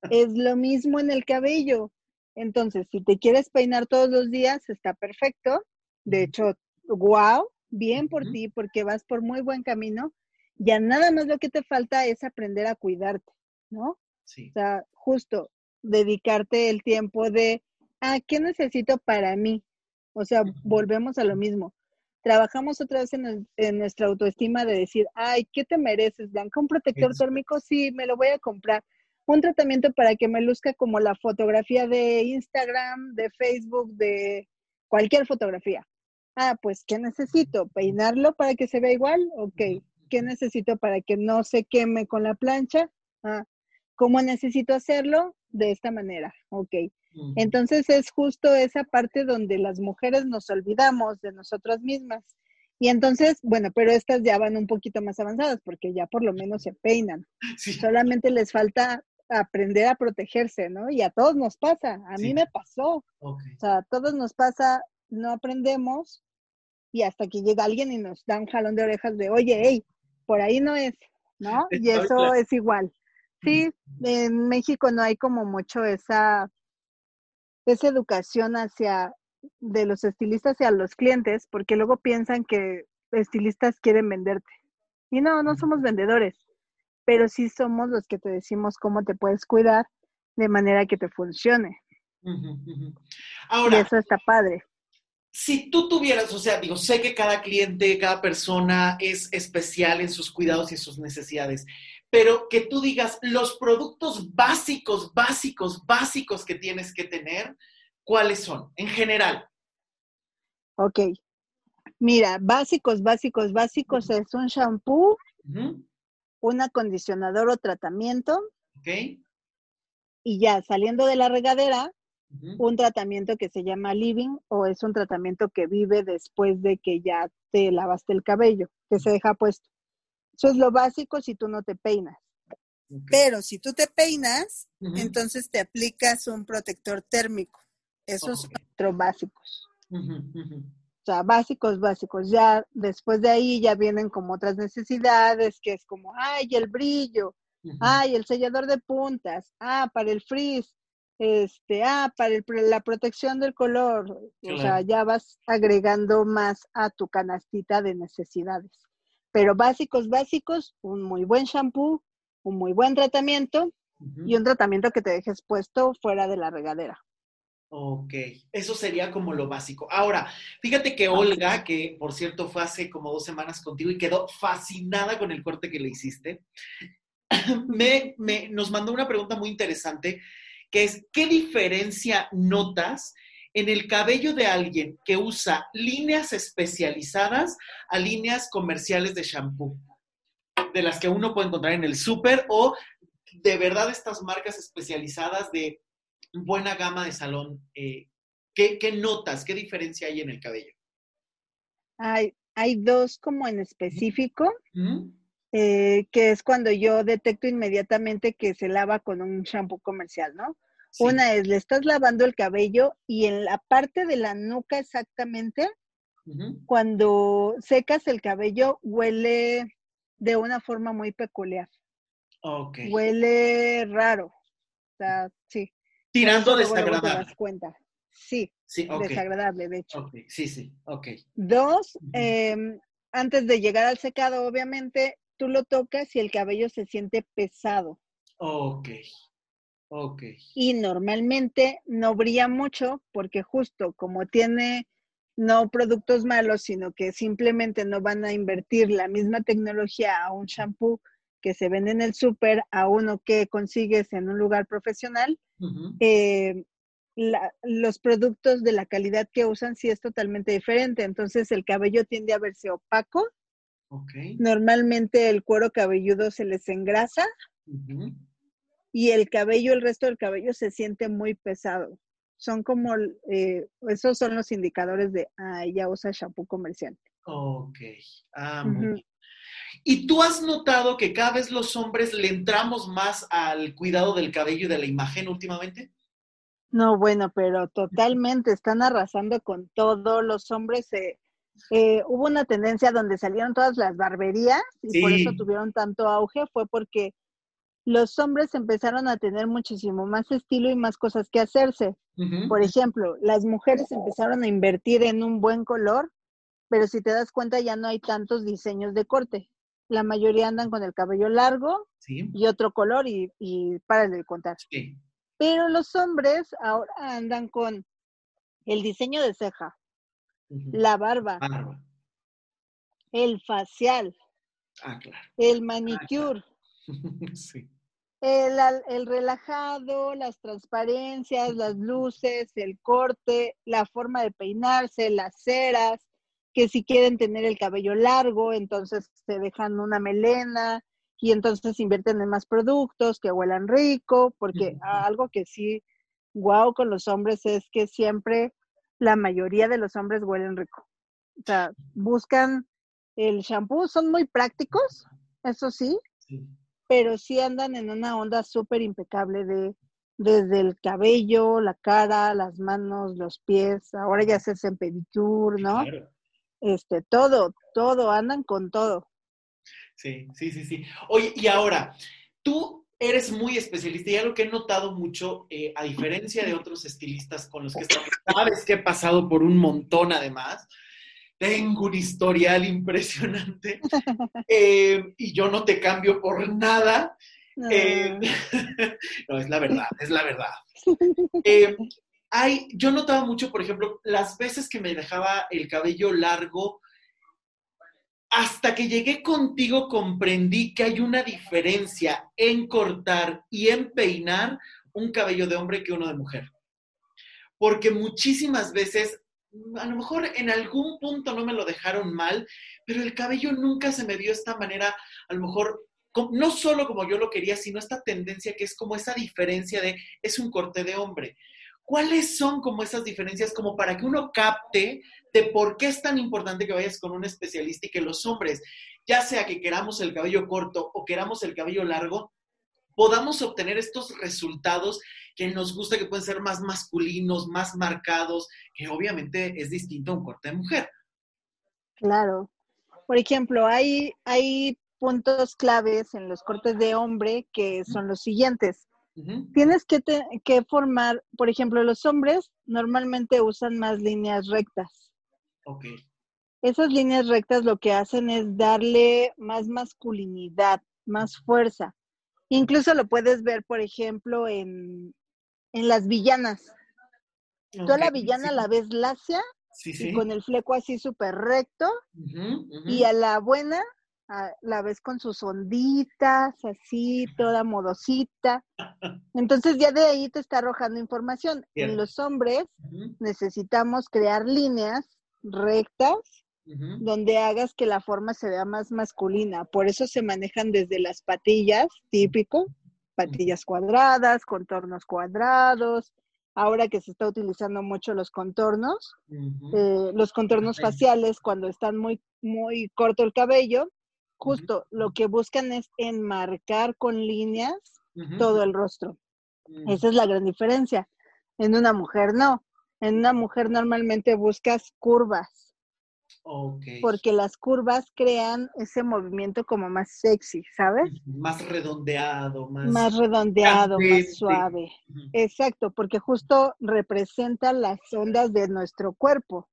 Es lo mismo en el cabello. Entonces, si te quieres peinar todos los días, está perfecto. De hecho, wow, bien por ti, porque vas por muy buen camino ya nada más lo que te falta es aprender a cuidarte, ¿no? Sí. O sea, justo dedicarte el tiempo de, ah, ¿qué necesito para mí? O sea, volvemos a lo mismo. Trabajamos otra vez en, nuestra autoestima de decir, ay, ¿qué te mereces, Blanca? ¿Un protector térmico? Sí, me lo voy a comprar. Un tratamiento para que me luzca como la fotografía de Instagram, de Facebook, de cualquier fotografía. Ah, pues, ¿qué necesito? ¿Peinarlo para que se vea igual? Ok, ¿Qué necesito para que no se queme con la plancha? Ah, ¿Cómo necesito hacerlo? De esta manera, ok. Entonces es justo esa parte donde las mujeres nos olvidamos de nosotras mismas. Y entonces, bueno, pero estas ya van un poquito más avanzadas porque ya por lo menos se peinan. Solamente les falta aprender a protegerse, ¿no? Y a todos nos pasa, a mí me pasó. O sea, a todos nos pasa, no aprendemos y hasta que llega alguien y nos da un jalón de orejas de, oye, hey, por ahí no es, ¿no? Y eso es igual. Sí, en México no hay como mucho esa, esa educación hacia de los estilistas hacia los clientes, porque luego piensan que estilistas quieren venderte. Y no, no somos vendedores, pero sí somos los que te decimos cómo te puedes cuidar de manera que te funcione. Ahora, y eso está padre si tú tuvieras, o sea, digo, sé que cada cliente, cada persona es especial en sus cuidados y sus necesidades, pero que tú digas los productos básicos, básicos, básicos que tienes que tener, ¿cuáles son en general? Ok. Mira, básicos, básicos, básicos es un shampoo, un acondicionador o tratamiento. Ok. Y ya saliendo de la regadera, un tratamiento que se llama living o es un tratamiento que vive después de que ya te lavaste el cabello, que se deja puesto. Eso es lo básico si tú no te peinas. Pero si tú te peinas, entonces te aplicas un protector térmico. Esos son otros básicos. O sea, básicos, básicos. Ya después de ahí ya vienen como otras necesidades, que es como, ay, el brillo, ay, el sellador de puntas, ah, para el frizz, este, ah, para la protección del color, o sea, ya vas agregando más a tu canastita de necesidades. Pero básicos, básicos, un muy buen shampoo, un muy buen tratamiento y un tratamiento que te dejes puesto fuera de la regadera. Ok, eso sería como lo básico. Ahora, fíjate que Olga, que por cierto fue hace como dos semanas contigo y quedó fascinada con el corte que le hiciste, me, nos mandó una pregunta muy interesante, que es, ¿qué diferencia notas en el cabello de alguien que usa líneas especializadas a líneas comerciales de shampoo? De las que uno puede encontrar en el súper o de verdad estas marcas especializadas de buena gama de salón, eh, ¿qué, notas, qué diferencia hay en el cabello? Hay, hay dos como en específico, eh, que es cuando yo detecto inmediatamente que se lava con un shampoo comercial, ¿no? Una es, le estás lavando el cabello y en la parte de la nuca exactamente, cuando secas el cabello, huele de una forma muy peculiar. Okay. Huele raro. O sea. Tirando desagradable. das cuenta. Sí, sí desagradable, de hecho. Sí, sí, ok. Dos, em, antes de llegar al secado, obviamente, tú lo tocas y el cabello se siente pesado. Ok, ok. Y normalmente no brilla mucho porque justo como tiene no productos malos, sino que simplemente no van a invertir la misma tecnología a un shampoo que se vende en el súper a uno que consigues en un lugar profesional, eh, los productos de la calidad que usan sí es totalmente diferente. Entonces el cabello tiende a verse opaco. Normalmente el cuero cabelludo se les engrasa y el cabello, el resto del cabello se siente muy pesado. Son como, eh, esos son los indicadores de, ah, ella usa shampoo comercial. Ok. Ah, muy ¿Y tú has notado que cada vez los hombres le entramos más al cuidado del cabello y de la imagen últimamente? No, bueno, pero totalmente están arrasando con todo. Los hombres, eh, eh, hubo una tendencia donde salieron todas las barberías y por eso tuvieron tanto auge, fue porque los hombres empezaron a tener muchísimo más estilo y más cosas que hacerse. Por ejemplo, las mujeres empezaron a invertir en un buen color, pero si te das cuenta ya no hay tantos diseños de corte la mayoría andan con el cabello largo y otro color y, y para de contar. Pero los hombres ahora andan con el diseño de ceja, la barba, el facial, ah, el manicure, el, el relajado, las transparencias, las luces, el corte, la forma de peinarse, las ceras, que si quieren tener el cabello largo, entonces se dejan una melena y entonces invierten en más productos que huelan rico, porque algo que sí, guau con los hombres es que siempre la mayoría de los hombres huelen rico. O sea, buscan el shampoo, son muy prácticos, eso sí, pero sí andan en una onda súper impecable de desde el cabello, la cara, las manos, los pies, ahora ya se hacen pedicure, ¿no? Este, todo, todo, andan con todo. Sí, sí, sí, sí. Oye, y ahora, tú eres muy especialista y algo que he notado mucho, eh, a diferencia de otros estilistas con los que sabes que he pasado por un montón además, tengo un historial impresionante eh, y yo no te cambio por nada. Eh, no, es la verdad, es la verdad. hay, yo notaba mucho, por ejemplo, las veces que me dejaba el cabello largo, hasta que llegué contigo comprendí que hay una diferencia en cortar y en peinar un cabello de hombre que uno de mujer. Porque muchísimas veces, a lo mejor en algún punto no me lo dejaron mal, pero el cabello nunca se me vio de esta manera, a lo mejor no solo como yo lo quería, sino esta tendencia que es como esa diferencia de es un corte de hombre. ¿Cuáles son como esas diferencias como para que uno capte de por qué es tan importante que vayas con un especialista y que los hombres, ya sea que queramos el cabello corto o queramos el cabello largo, podamos obtener estos resultados que nos gusta, que pueden ser más masculinos, más marcados, que obviamente es distinto a un corte de mujer. Claro. Por ejemplo, hay, hay puntos claves en los cortes de hombre que son los siguientes. Tienes que, que formar, por ejemplo, los hombres normalmente usan más líneas rectas. Ok. Esas líneas rectas lo que hacen es darle más masculinidad, más fuerza. Incluso lo puedes ver, por ejemplo, en, en las villanas. Tú a la villana la ves lacia y con el fleco así súper recto. Y a la buena la ves con sus onditas, así, toda modosita. Entonces ya de ahí te está arrojando información. En los hombres necesitamos crear líneas rectas donde hagas que la forma se vea más masculina. Por eso se manejan desde las patillas, típico, patillas cuadradas, contornos cuadrados. Ahora que se está utilizando mucho los contornos, eh, los contornos faciales cuando están muy, muy corto el cabello, justo lo que buscan es enmarcar con líneas todo el rostro. Mm. Esa es la gran diferencia. En una mujer no. En una mujer normalmente buscas curvas. Porque las curvas crean ese movimiento como más sexy, ¿sabes? Más redondeado, más... Más redondeado, más suave. Exacto, porque justo representa las ondas de nuestro cuerpo.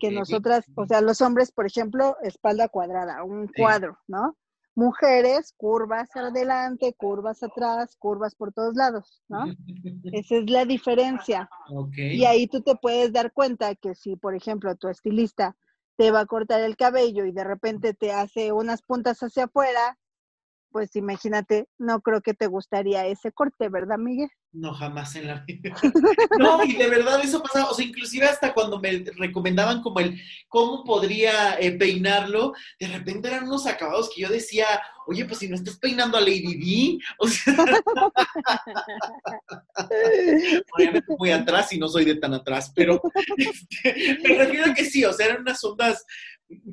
Que nosotras, o sea, los hombres, por ejemplo, espalda cuadrada, un cuadro, ¿no? Mujeres, curvas adelante, curvas atrás, curvas por todos lados, ¿no? Esa es la diferencia. Y ahí tú te puedes dar cuenta que si, por ejemplo, tu estilista te va a cortar el cabello y de repente te hace unas puntas hacia afuera, pues imagínate, no creo que te gustaría ese corte, ¿verdad, Miguel? No, jamás en la vida. no, y de verdad eso pasaba, o sea, inclusive hasta cuando me recomendaban como el cómo podría eh, peinarlo, de repente eran unos acabados que yo decía, oye, pues si no estás peinando a Lady D, o sea, obviamente muy atrás y no soy de tan atrás, pero este, me refiero a que sí, o sea, eran unas ondas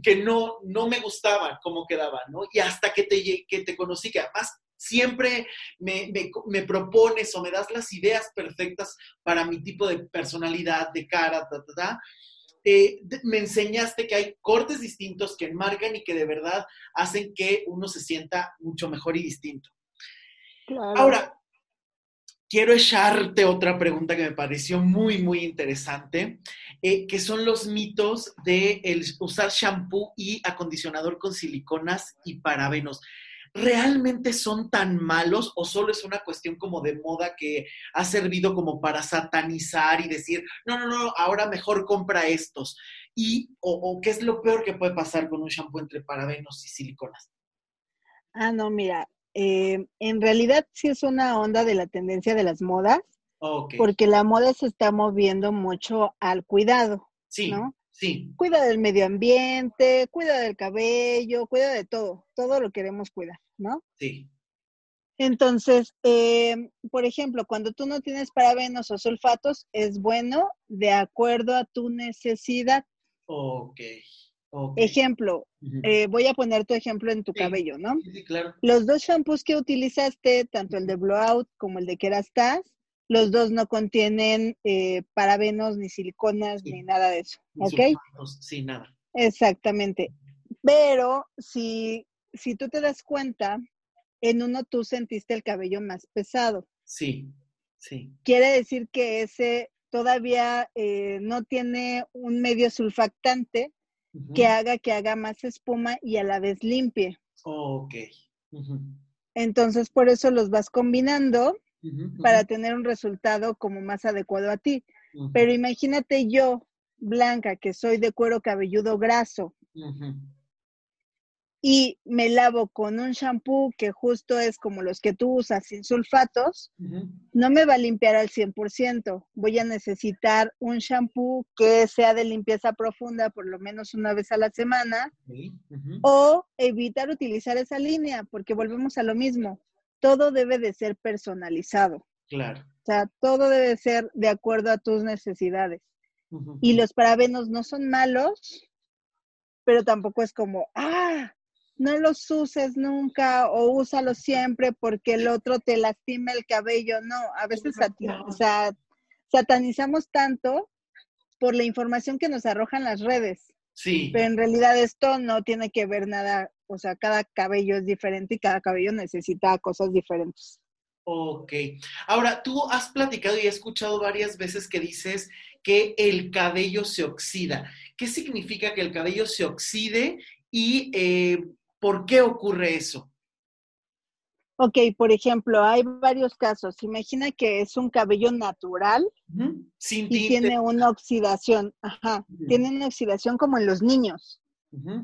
que no, no me gustaba cómo quedaba, ¿no? Y hasta que te, que te conocí, que además siempre me, me, propones o me das las ideas perfectas para mi tipo de personalidad, de cara, ta, ta, ta. Eh, me enseñaste que hay cortes distintos que enmarcan y que de verdad hacen que uno se sienta mucho mejor y distinto. Ahora, quiero echarte otra pregunta que me pareció muy, muy interesante, eh, que son los mitos de usar shampoo y acondicionador con siliconas y parabenos. ¿Realmente son tan malos o solo es una cuestión como de moda que ha servido como para satanizar y decir, no, no, no, ahora mejor compra estos? Y, o, o qué es lo peor que puede pasar con un shampoo entre parabenos y siliconas? Ah, no, mira, eh, en realidad sí es una onda de la tendencia de las modas, porque la moda se está moviendo mucho al cuidado, sí, ¿no? Sí. Cuida del medio ambiente, cuida del cabello, cuida de todo, todo lo queremos cuidar, ¿no? Sí. Entonces, eh, por ejemplo, cuando tú no tienes parabenos o sulfatos, es bueno de acuerdo a tu necesidad. Ok. Ejemplo, eh, voy a poner tu ejemplo en tu cabello, ¿no? Sí, claro. Los dos shampoos que utilizaste, tanto el de Blowout como el de Kerastase, los dos no contienen eh, parabenos, ni siliconas, ni nada de eso, ¿ok? Sí, nada. Exactamente. Pero si, si tú te das cuenta, en uno tú sentiste el cabello más pesado. Sí, sí. Quiere decir que ese todavía eh, no tiene un medio sulfactante que haga que haga más espuma y a la vez limpie. ok. Entonces, por eso los vas combinando para tener un resultado como más adecuado a ti. Pero imagínate yo, Blanca, que soy de cuero cabelludo graso, y me lavo con un shampoo que justo es como los que tú usas sin sulfatos, no me va a limpiar al 100%. Voy a necesitar un shampoo que sea de limpieza profunda por lo menos una vez a la semana o evitar utilizar esa línea porque volvemos a lo mismo. Todo debe de ser personalizado. Claro. O sea, todo debe ser de acuerdo a tus necesidades. Y los parabenos no son malos, pero tampoco es como, ah, no los uses nunca o úsalos siempre porque el otro te lastima el cabello. No, a veces satanizamos tanto por la información que nos arrojan las redes. Sí. Pero en realidad esto no tiene que ver nada, o sea, cada cabello es diferente y cada cabello necesita cosas diferentes. Ok. Ahora, tú has platicado y he escuchado varias veces que dices que el cabello se oxida. ¿Qué significa que el cabello se oxide y eh, por qué ocurre eso? Ok, por ejemplo, hay varios casos. Imagina que es un cabello natural Sin y tiene una oxidación. Ajá, tiene una oxidación como en los niños.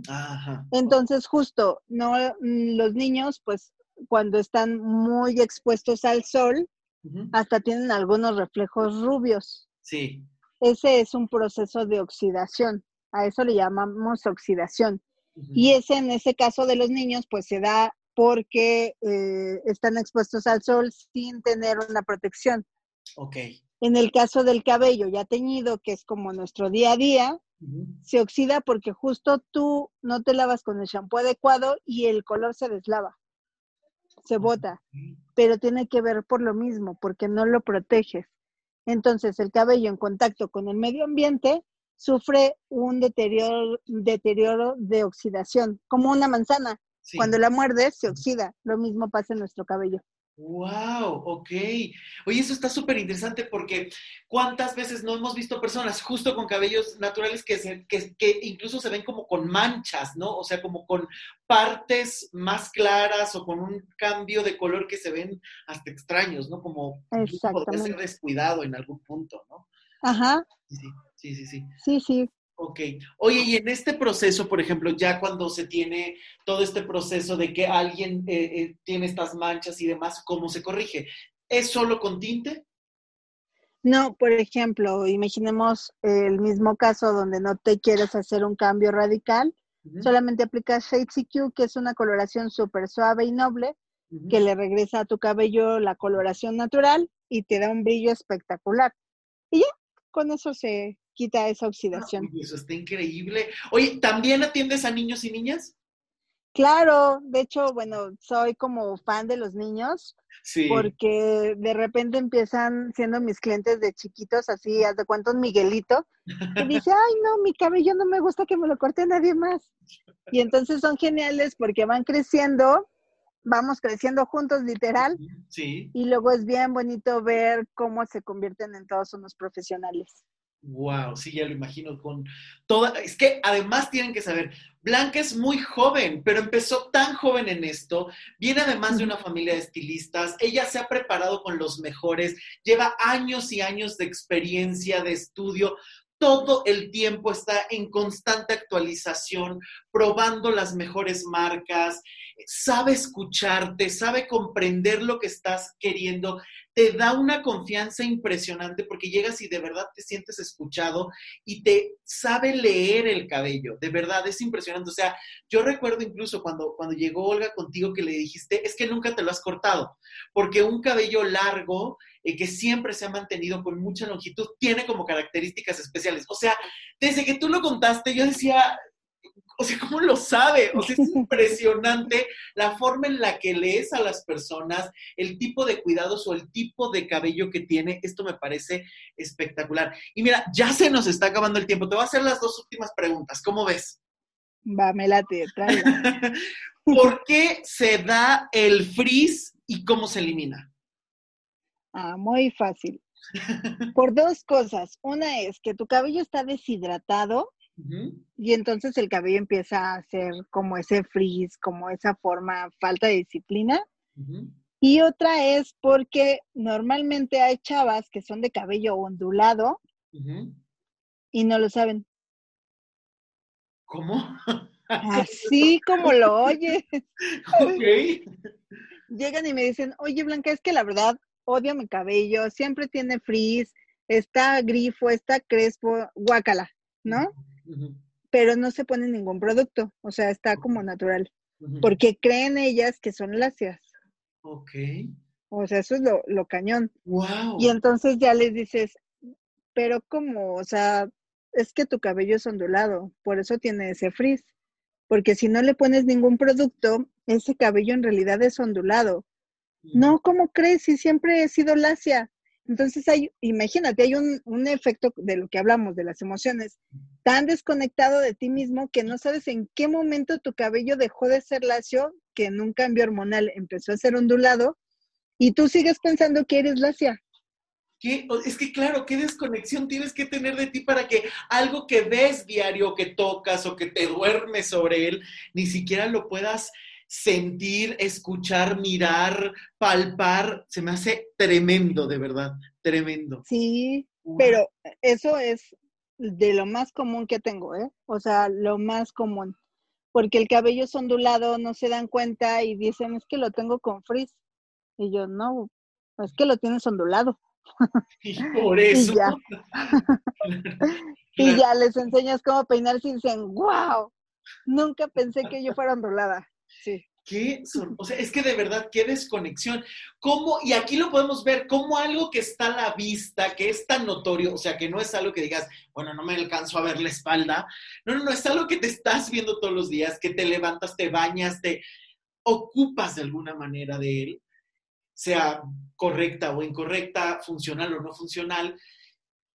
Ajá. Entonces, justo, no, los niños, pues, cuando están muy expuestos al sol, hasta tienen algunos reflejos rubios. Sí. Ese es un proceso de oxidación. A eso le llamamos oxidación. Y ese, en ese caso de los niños, pues se da porque eh, están expuestos al sol sin tener una protección. Ok. En el caso del cabello ya teñido, que es como nuestro día a día, se oxida porque justo tú no te lavas con el shampoo adecuado y el color se deslava, se bota, pero tiene que ver por lo mismo, porque no lo proteges. Entonces el cabello en contacto con el medio ambiente sufre un deterioro, deterioro de oxidación, como una manzana. Cuando la muerdes, se oxida. Lo mismo pasa en nuestro cabello. Wow, ok. Oye, eso está súper interesante porque cuántas veces no hemos visto personas justo con cabellos naturales que, se, que, que, incluso se ven como con manchas, ¿no? O sea, como con partes más claras o con un cambio de color que se ven hasta extraños, ¿no? Como puede ser descuidado en algún punto, ¿no? Ajá. Sí, sí, sí, sí. Sí, sí. Ok. Oye, y en este proceso, por ejemplo, ya cuando se tiene todo este proceso de que alguien eh, eh, tiene estas manchas y demás, ¿cómo se corrige? ¿Es solo con tinte? No, por ejemplo, imaginemos el mismo caso donde no te quieres hacer un cambio radical, solamente aplicas Shade CQ, que es una coloración súper suave y noble, que le regresa a tu cabello la coloración natural y te da un brillo espectacular. Y ya, con eso se, quita esa oxidación. eso está increíble. Oye, ¿también atiendes a niños y niñas? Claro, de hecho, bueno, soy como fan de los niños, sí. porque de repente empiezan siendo mis clientes de chiquitos, así, haz de cuenta un Miguelito, que dice, ay, no, mi cabello no me gusta que me lo corte nadie más. Y entonces son geniales porque van creciendo, vamos creciendo juntos, literal. Sí. Y luego es bien bonito ver cómo se convierten en todos unos profesionales. Wow, sí, ya lo imagino con toda. Es que además tienen que saber, Blanca es muy joven, pero empezó tan joven en esto. Viene además de una familia de estilistas. Ella se ha preparado con los mejores, lleva años y años de experiencia, de estudio. Todo el tiempo está en constante actualización, probando las mejores marcas, sabe escucharte, sabe comprender lo que estás queriendo, te da una confianza impresionante porque llegas y de verdad te sientes escuchado y te sabe leer el cabello, de verdad es impresionante. O sea, yo recuerdo incluso cuando, cuando llegó Olga contigo que le dijiste, es que nunca te lo has cortado, porque un cabello largo eh, que siempre se ha mantenido con mucha longitud tiene como características especiales. O sea, desde que tú lo contaste, yo decía, o sea, ¿cómo lo sabe? O sea, es impresionante la forma en la que lees a las personas, el tipo de cuidados o el tipo de cabello que tiene. Esto me parece espectacular. Y mira, ya se nos está acabando el tiempo. Te voy a hacer las dos últimas preguntas. ¿Cómo ves? Va, me late, ¿Por qué se da el frizz y cómo se elimina? Ah, muy fácil. Por dos cosas. Una es que tu cabello está deshidratado y entonces el cabello empieza a hacer como ese frizz, como esa forma, falta de disciplina. Y otra es porque normalmente hay chavas que son de cabello ondulado y no lo saben. ¿Cómo? Así como lo oyes. Llegan y me dicen, oye Blanca, es que la verdad odio mi cabello, siempre tiene frizz, está grifo, está crespo, guácala, ¿no? Pero no se pone ningún producto, o sea, está como natural, porque creen ellas que son lacias. Ok. O sea, eso es lo, lo cañón. Wow. Y entonces ya les dices, pero como, o sea, es que tu cabello es ondulado, por eso tiene ese frizz. Porque si no le pones ningún producto, ese cabello en realidad es ondulado. No, ¿cómo crees? Si siempre he sido lacia. Entonces hay, imagínate, hay un, un, efecto de lo que hablamos, de las emociones, tan desconectado de ti mismo que no sabes en qué momento tu cabello dejó de ser lacio, que en un cambio hormonal empezó a ser ondulado, Y tú sigues pensando que eres lacia. ¿Qué? Es que claro, ¿qué desconexión tienes que tener de ti para que algo que ves diario, que tocas o que te duermes sobre él, ni siquiera lo puedas sentir, escuchar, mirar, palpar? Se me hace tremendo, de verdad, tremendo. Sí, pero eso es de lo más común que tengo, ¿eh? O sea, lo más común. Porque el cabello es ondulado, no se dan cuenta y dicen, es que lo tengo con frizz. Y yo, no, es que lo tienes ondulado. Y por eso. y, ya. les enseñas cómo peinarse y dicen, wow, nunca pensé que yo fuera ondulada. Sí. ¿Qué son? O sea, es que de verdad, qué desconexión. ¿Cómo? Y aquí lo podemos ver como algo que está a la vista, que es tan notorio, o sea, que no es algo que digas, bueno, no me alcanzo a ver la espalda. No, no, no, es algo que te estás viendo todos los días, que te levantas, te bañas, te ocupas de alguna manera de él sea correcta o incorrecta, funcional o no funcional,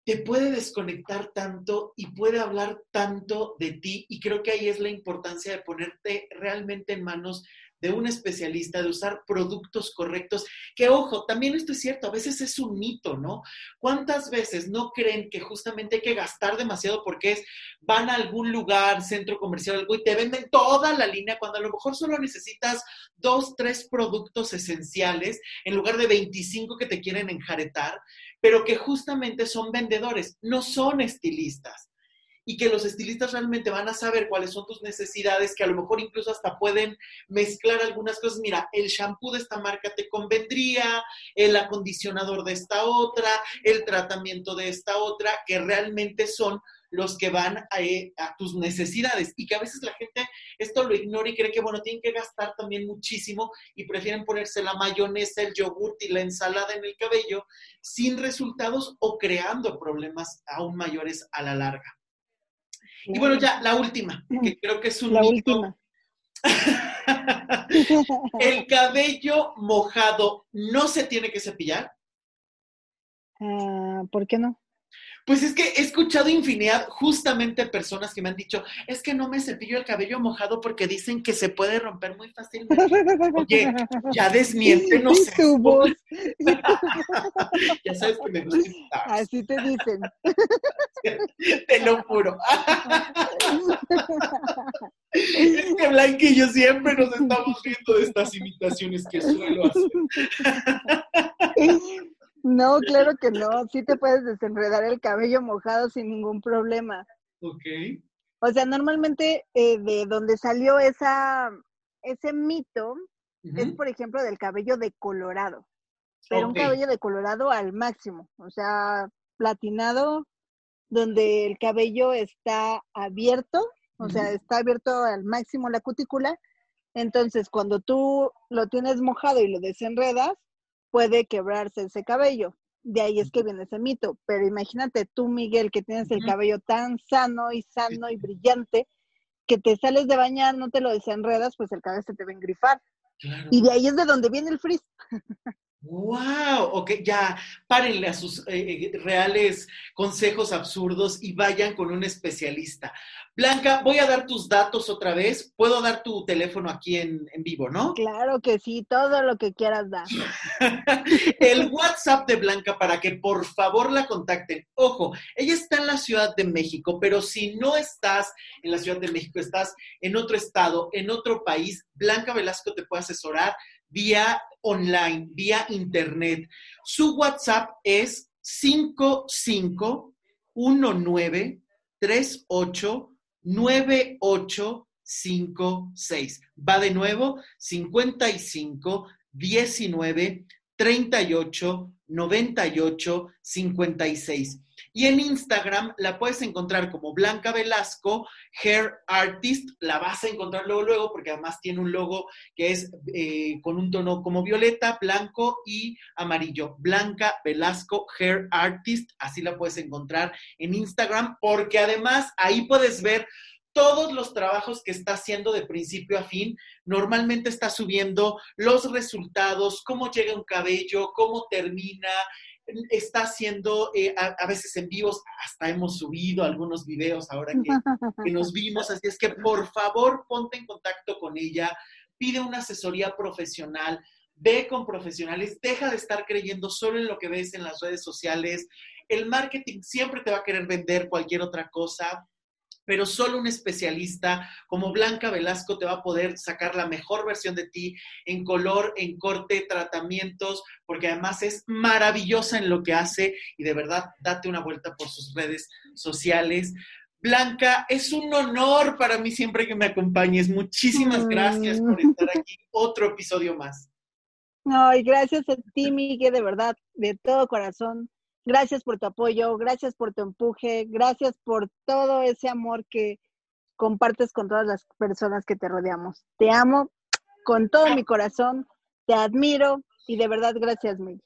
te puede desconectar tanto y puede hablar tanto de ti y creo que ahí es la importancia de ponerte realmente en manos de un especialista, de usar productos correctos, que ojo, también esto es cierto, a veces es un mito, ¿no? ¿Cuántas veces no creen que justamente hay que gastar demasiado porque es, van a algún lugar, centro comercial, algo y te venden toda la línea cuando a lo mejor solo necesitas dos, tres productos esenciales en lugar de 25 que te quieren enjaretar, pero que justamente son vendedores, no son estilistas y que los estilistas realmente van a saber cuáles son tus necesidades, que a lo mejor incluso hasta pueden mezclar algunas cosas. Mira, el shampoo de esta marca te convendría, el acondicionador de esta otra, el tratamiento de esta otra, que realmente son los que van a, eh, a, tus necesidades y que a veces la gente esto lo ignora y cree que, bueno, tienen que gastar también muchísimo y prefieren ponerse la mayonesa, el yogurt y la ensalada en el cabello sin resultados o creando problemas aún mayores a la larga. Y bueno, ya la última, que creo que es un la última. ¿El cabello mojado no se tiene que cepillar? Uh, ¿Por qué no? Pues es que he escuchado infinidad, justamente personas que me han dicho, es que no me cepillo el cabello mojado porque dicen que se puede romper muy fácilmente. Oye, ya desmiente, no sé. ya sabes que me gusta. Así te dicen. te lo juro. es que Blanca y yo siempre nos estamos viendo de estas imitaciones que suelo hacer. No, claro que no. Sí te puedes desenredar el cabello mojado sin ningún problema. Ok. O sea, normalmente eh, de donde salió esa, ese mito es, por ejemplo, del cabello decolorado. Pero un cabello decolorado al máximo. O sea, platinado, donde el cabello está abierto, o sea, está abierto al máximo la cutícula. Entonces, cuando tú lo tienes mojado y lo desenredas, puede quebrarse ese cabello. De ahí es que viene ese mito. Pero imagínate tú, Miguel, que tienes el cabello tan sano y sano y brillante, que te sales de bañar, no te lo desenredas, pues el cabello se te va a engrifar. Y de ahí es de donde viene el frizz. ¡Wow! Ok, ya, párenle a sus eh, eh, reales consejos absurdos y vayan con un especialista. Blanca, voy a dar tus datos otra vez. Puedo dar tu teléfono aquí en, en vivo, ¿no? Claro que sí, todo lo que quieras dar. El WhatsApp de Blanca para que por favor la contacten. Ojo, ella está en la Ciudad de México, pero si no estás en la Ciudad de México, estás en otro estado, en otro país, Blanca Velasco te puede asesorar vía online, vía internet. Su WhatsApp es 5519389856. Va de nuevo 55 19 38 98 56. Y en Instagram la puedes encontrar como Blanca Velasco, Hair Artist. La vas a encontrar luego, luego, porque además tiene un logo que es eh, con un tono como violeta, blanco y amarillo. Blanca Velasco, Hair Artist. Así la puedes encontrar en Instagram, porque además ahí puedes ver todos los trabajos que está haciendo de principio a fin. Normalmente está subiendo los resultados, cómo llega un cabello, cómo termina, está haciendo eh, a, veces en vivos, hasta hemos subido algunos videos ahora que, que, nos vimos, así es que por favor ponte en contacto con ella, pide una asesoría profesional, ve con profesionales, deja de estar creyendo solo en lo que ves en las redes sociales. El marketing siempre te va a querer vender cualquier otra cosa, pero solo un especialista como Blanca Velasco te va a poder sacar la mejor versión de ti en color, en corte, tratamientos, porque además es maravillosa en lo que hace y de verdad date una vuelta por sus redes sociales. Blanca, es un honor para mí siempre que me acompañes. Muchísimas gracias por estar aquí. Otro episodio más. No, y gracias a ti, Miguel, de verdad, de todo corazón. Gracias por tu apoyo, gracias por tu empuje, gracias por todo ese amor que compartes con todas las personas que te rodeamos. Te amo con todo mi corazón, te admiro y de verdad gracias, Miguel.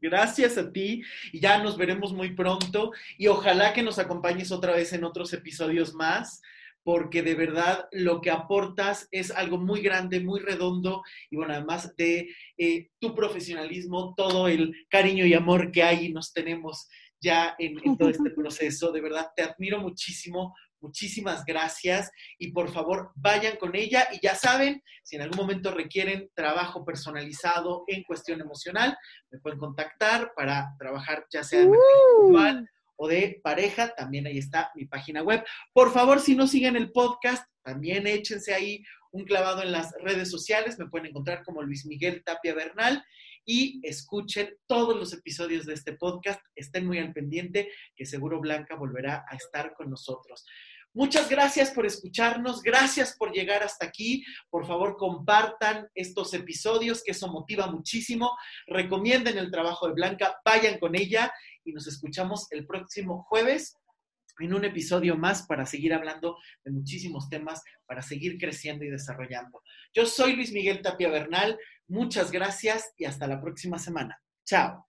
Gracias a ti y ya nos veremos muy pronto y ojalá que nos acompañes otra vez en otros episodios más porque de verdad lo que aportas es algo muy grande, muy redondo y bueno, además de eh, tu profesionalismo, todo el cariño y amor que hay y nos tenemos ya en, en todo este proceso, de verdad te admiro muchísimo, muchísimas gracias y por favor vayan con ella y ya saben, si en algún momento requieren trabajo personalizado en cuestión emocional, me pueden contactar para trabajar ya sea en uh o de pareja, también ahí está mi página web. Por favor, si no siguen el podcast, también échense ahí un clavado en las redes sociales, me pueden encontrar como Luis Miguel Tapia Bernal y escuchen todos los episodios de este podcast, estén muy al pendiente, que seguro Blanca volverá a estar con nosotros. Muchas gracias por escucharnos, gracias por llegar hasta aquí. Por favor, compartan estos episodios, que eso motiva muchísimo. Recomienden el trabajo de Blanca, vayan con ella y nos escuchamos el próximo jueves en un episodio más para seguir hablando de muchísimos temas, para seguir creciendo y desarrollando. Yo soy Luis Miguel Tapia Bernal, muchas gracias y hasta la próxima semana. Chao.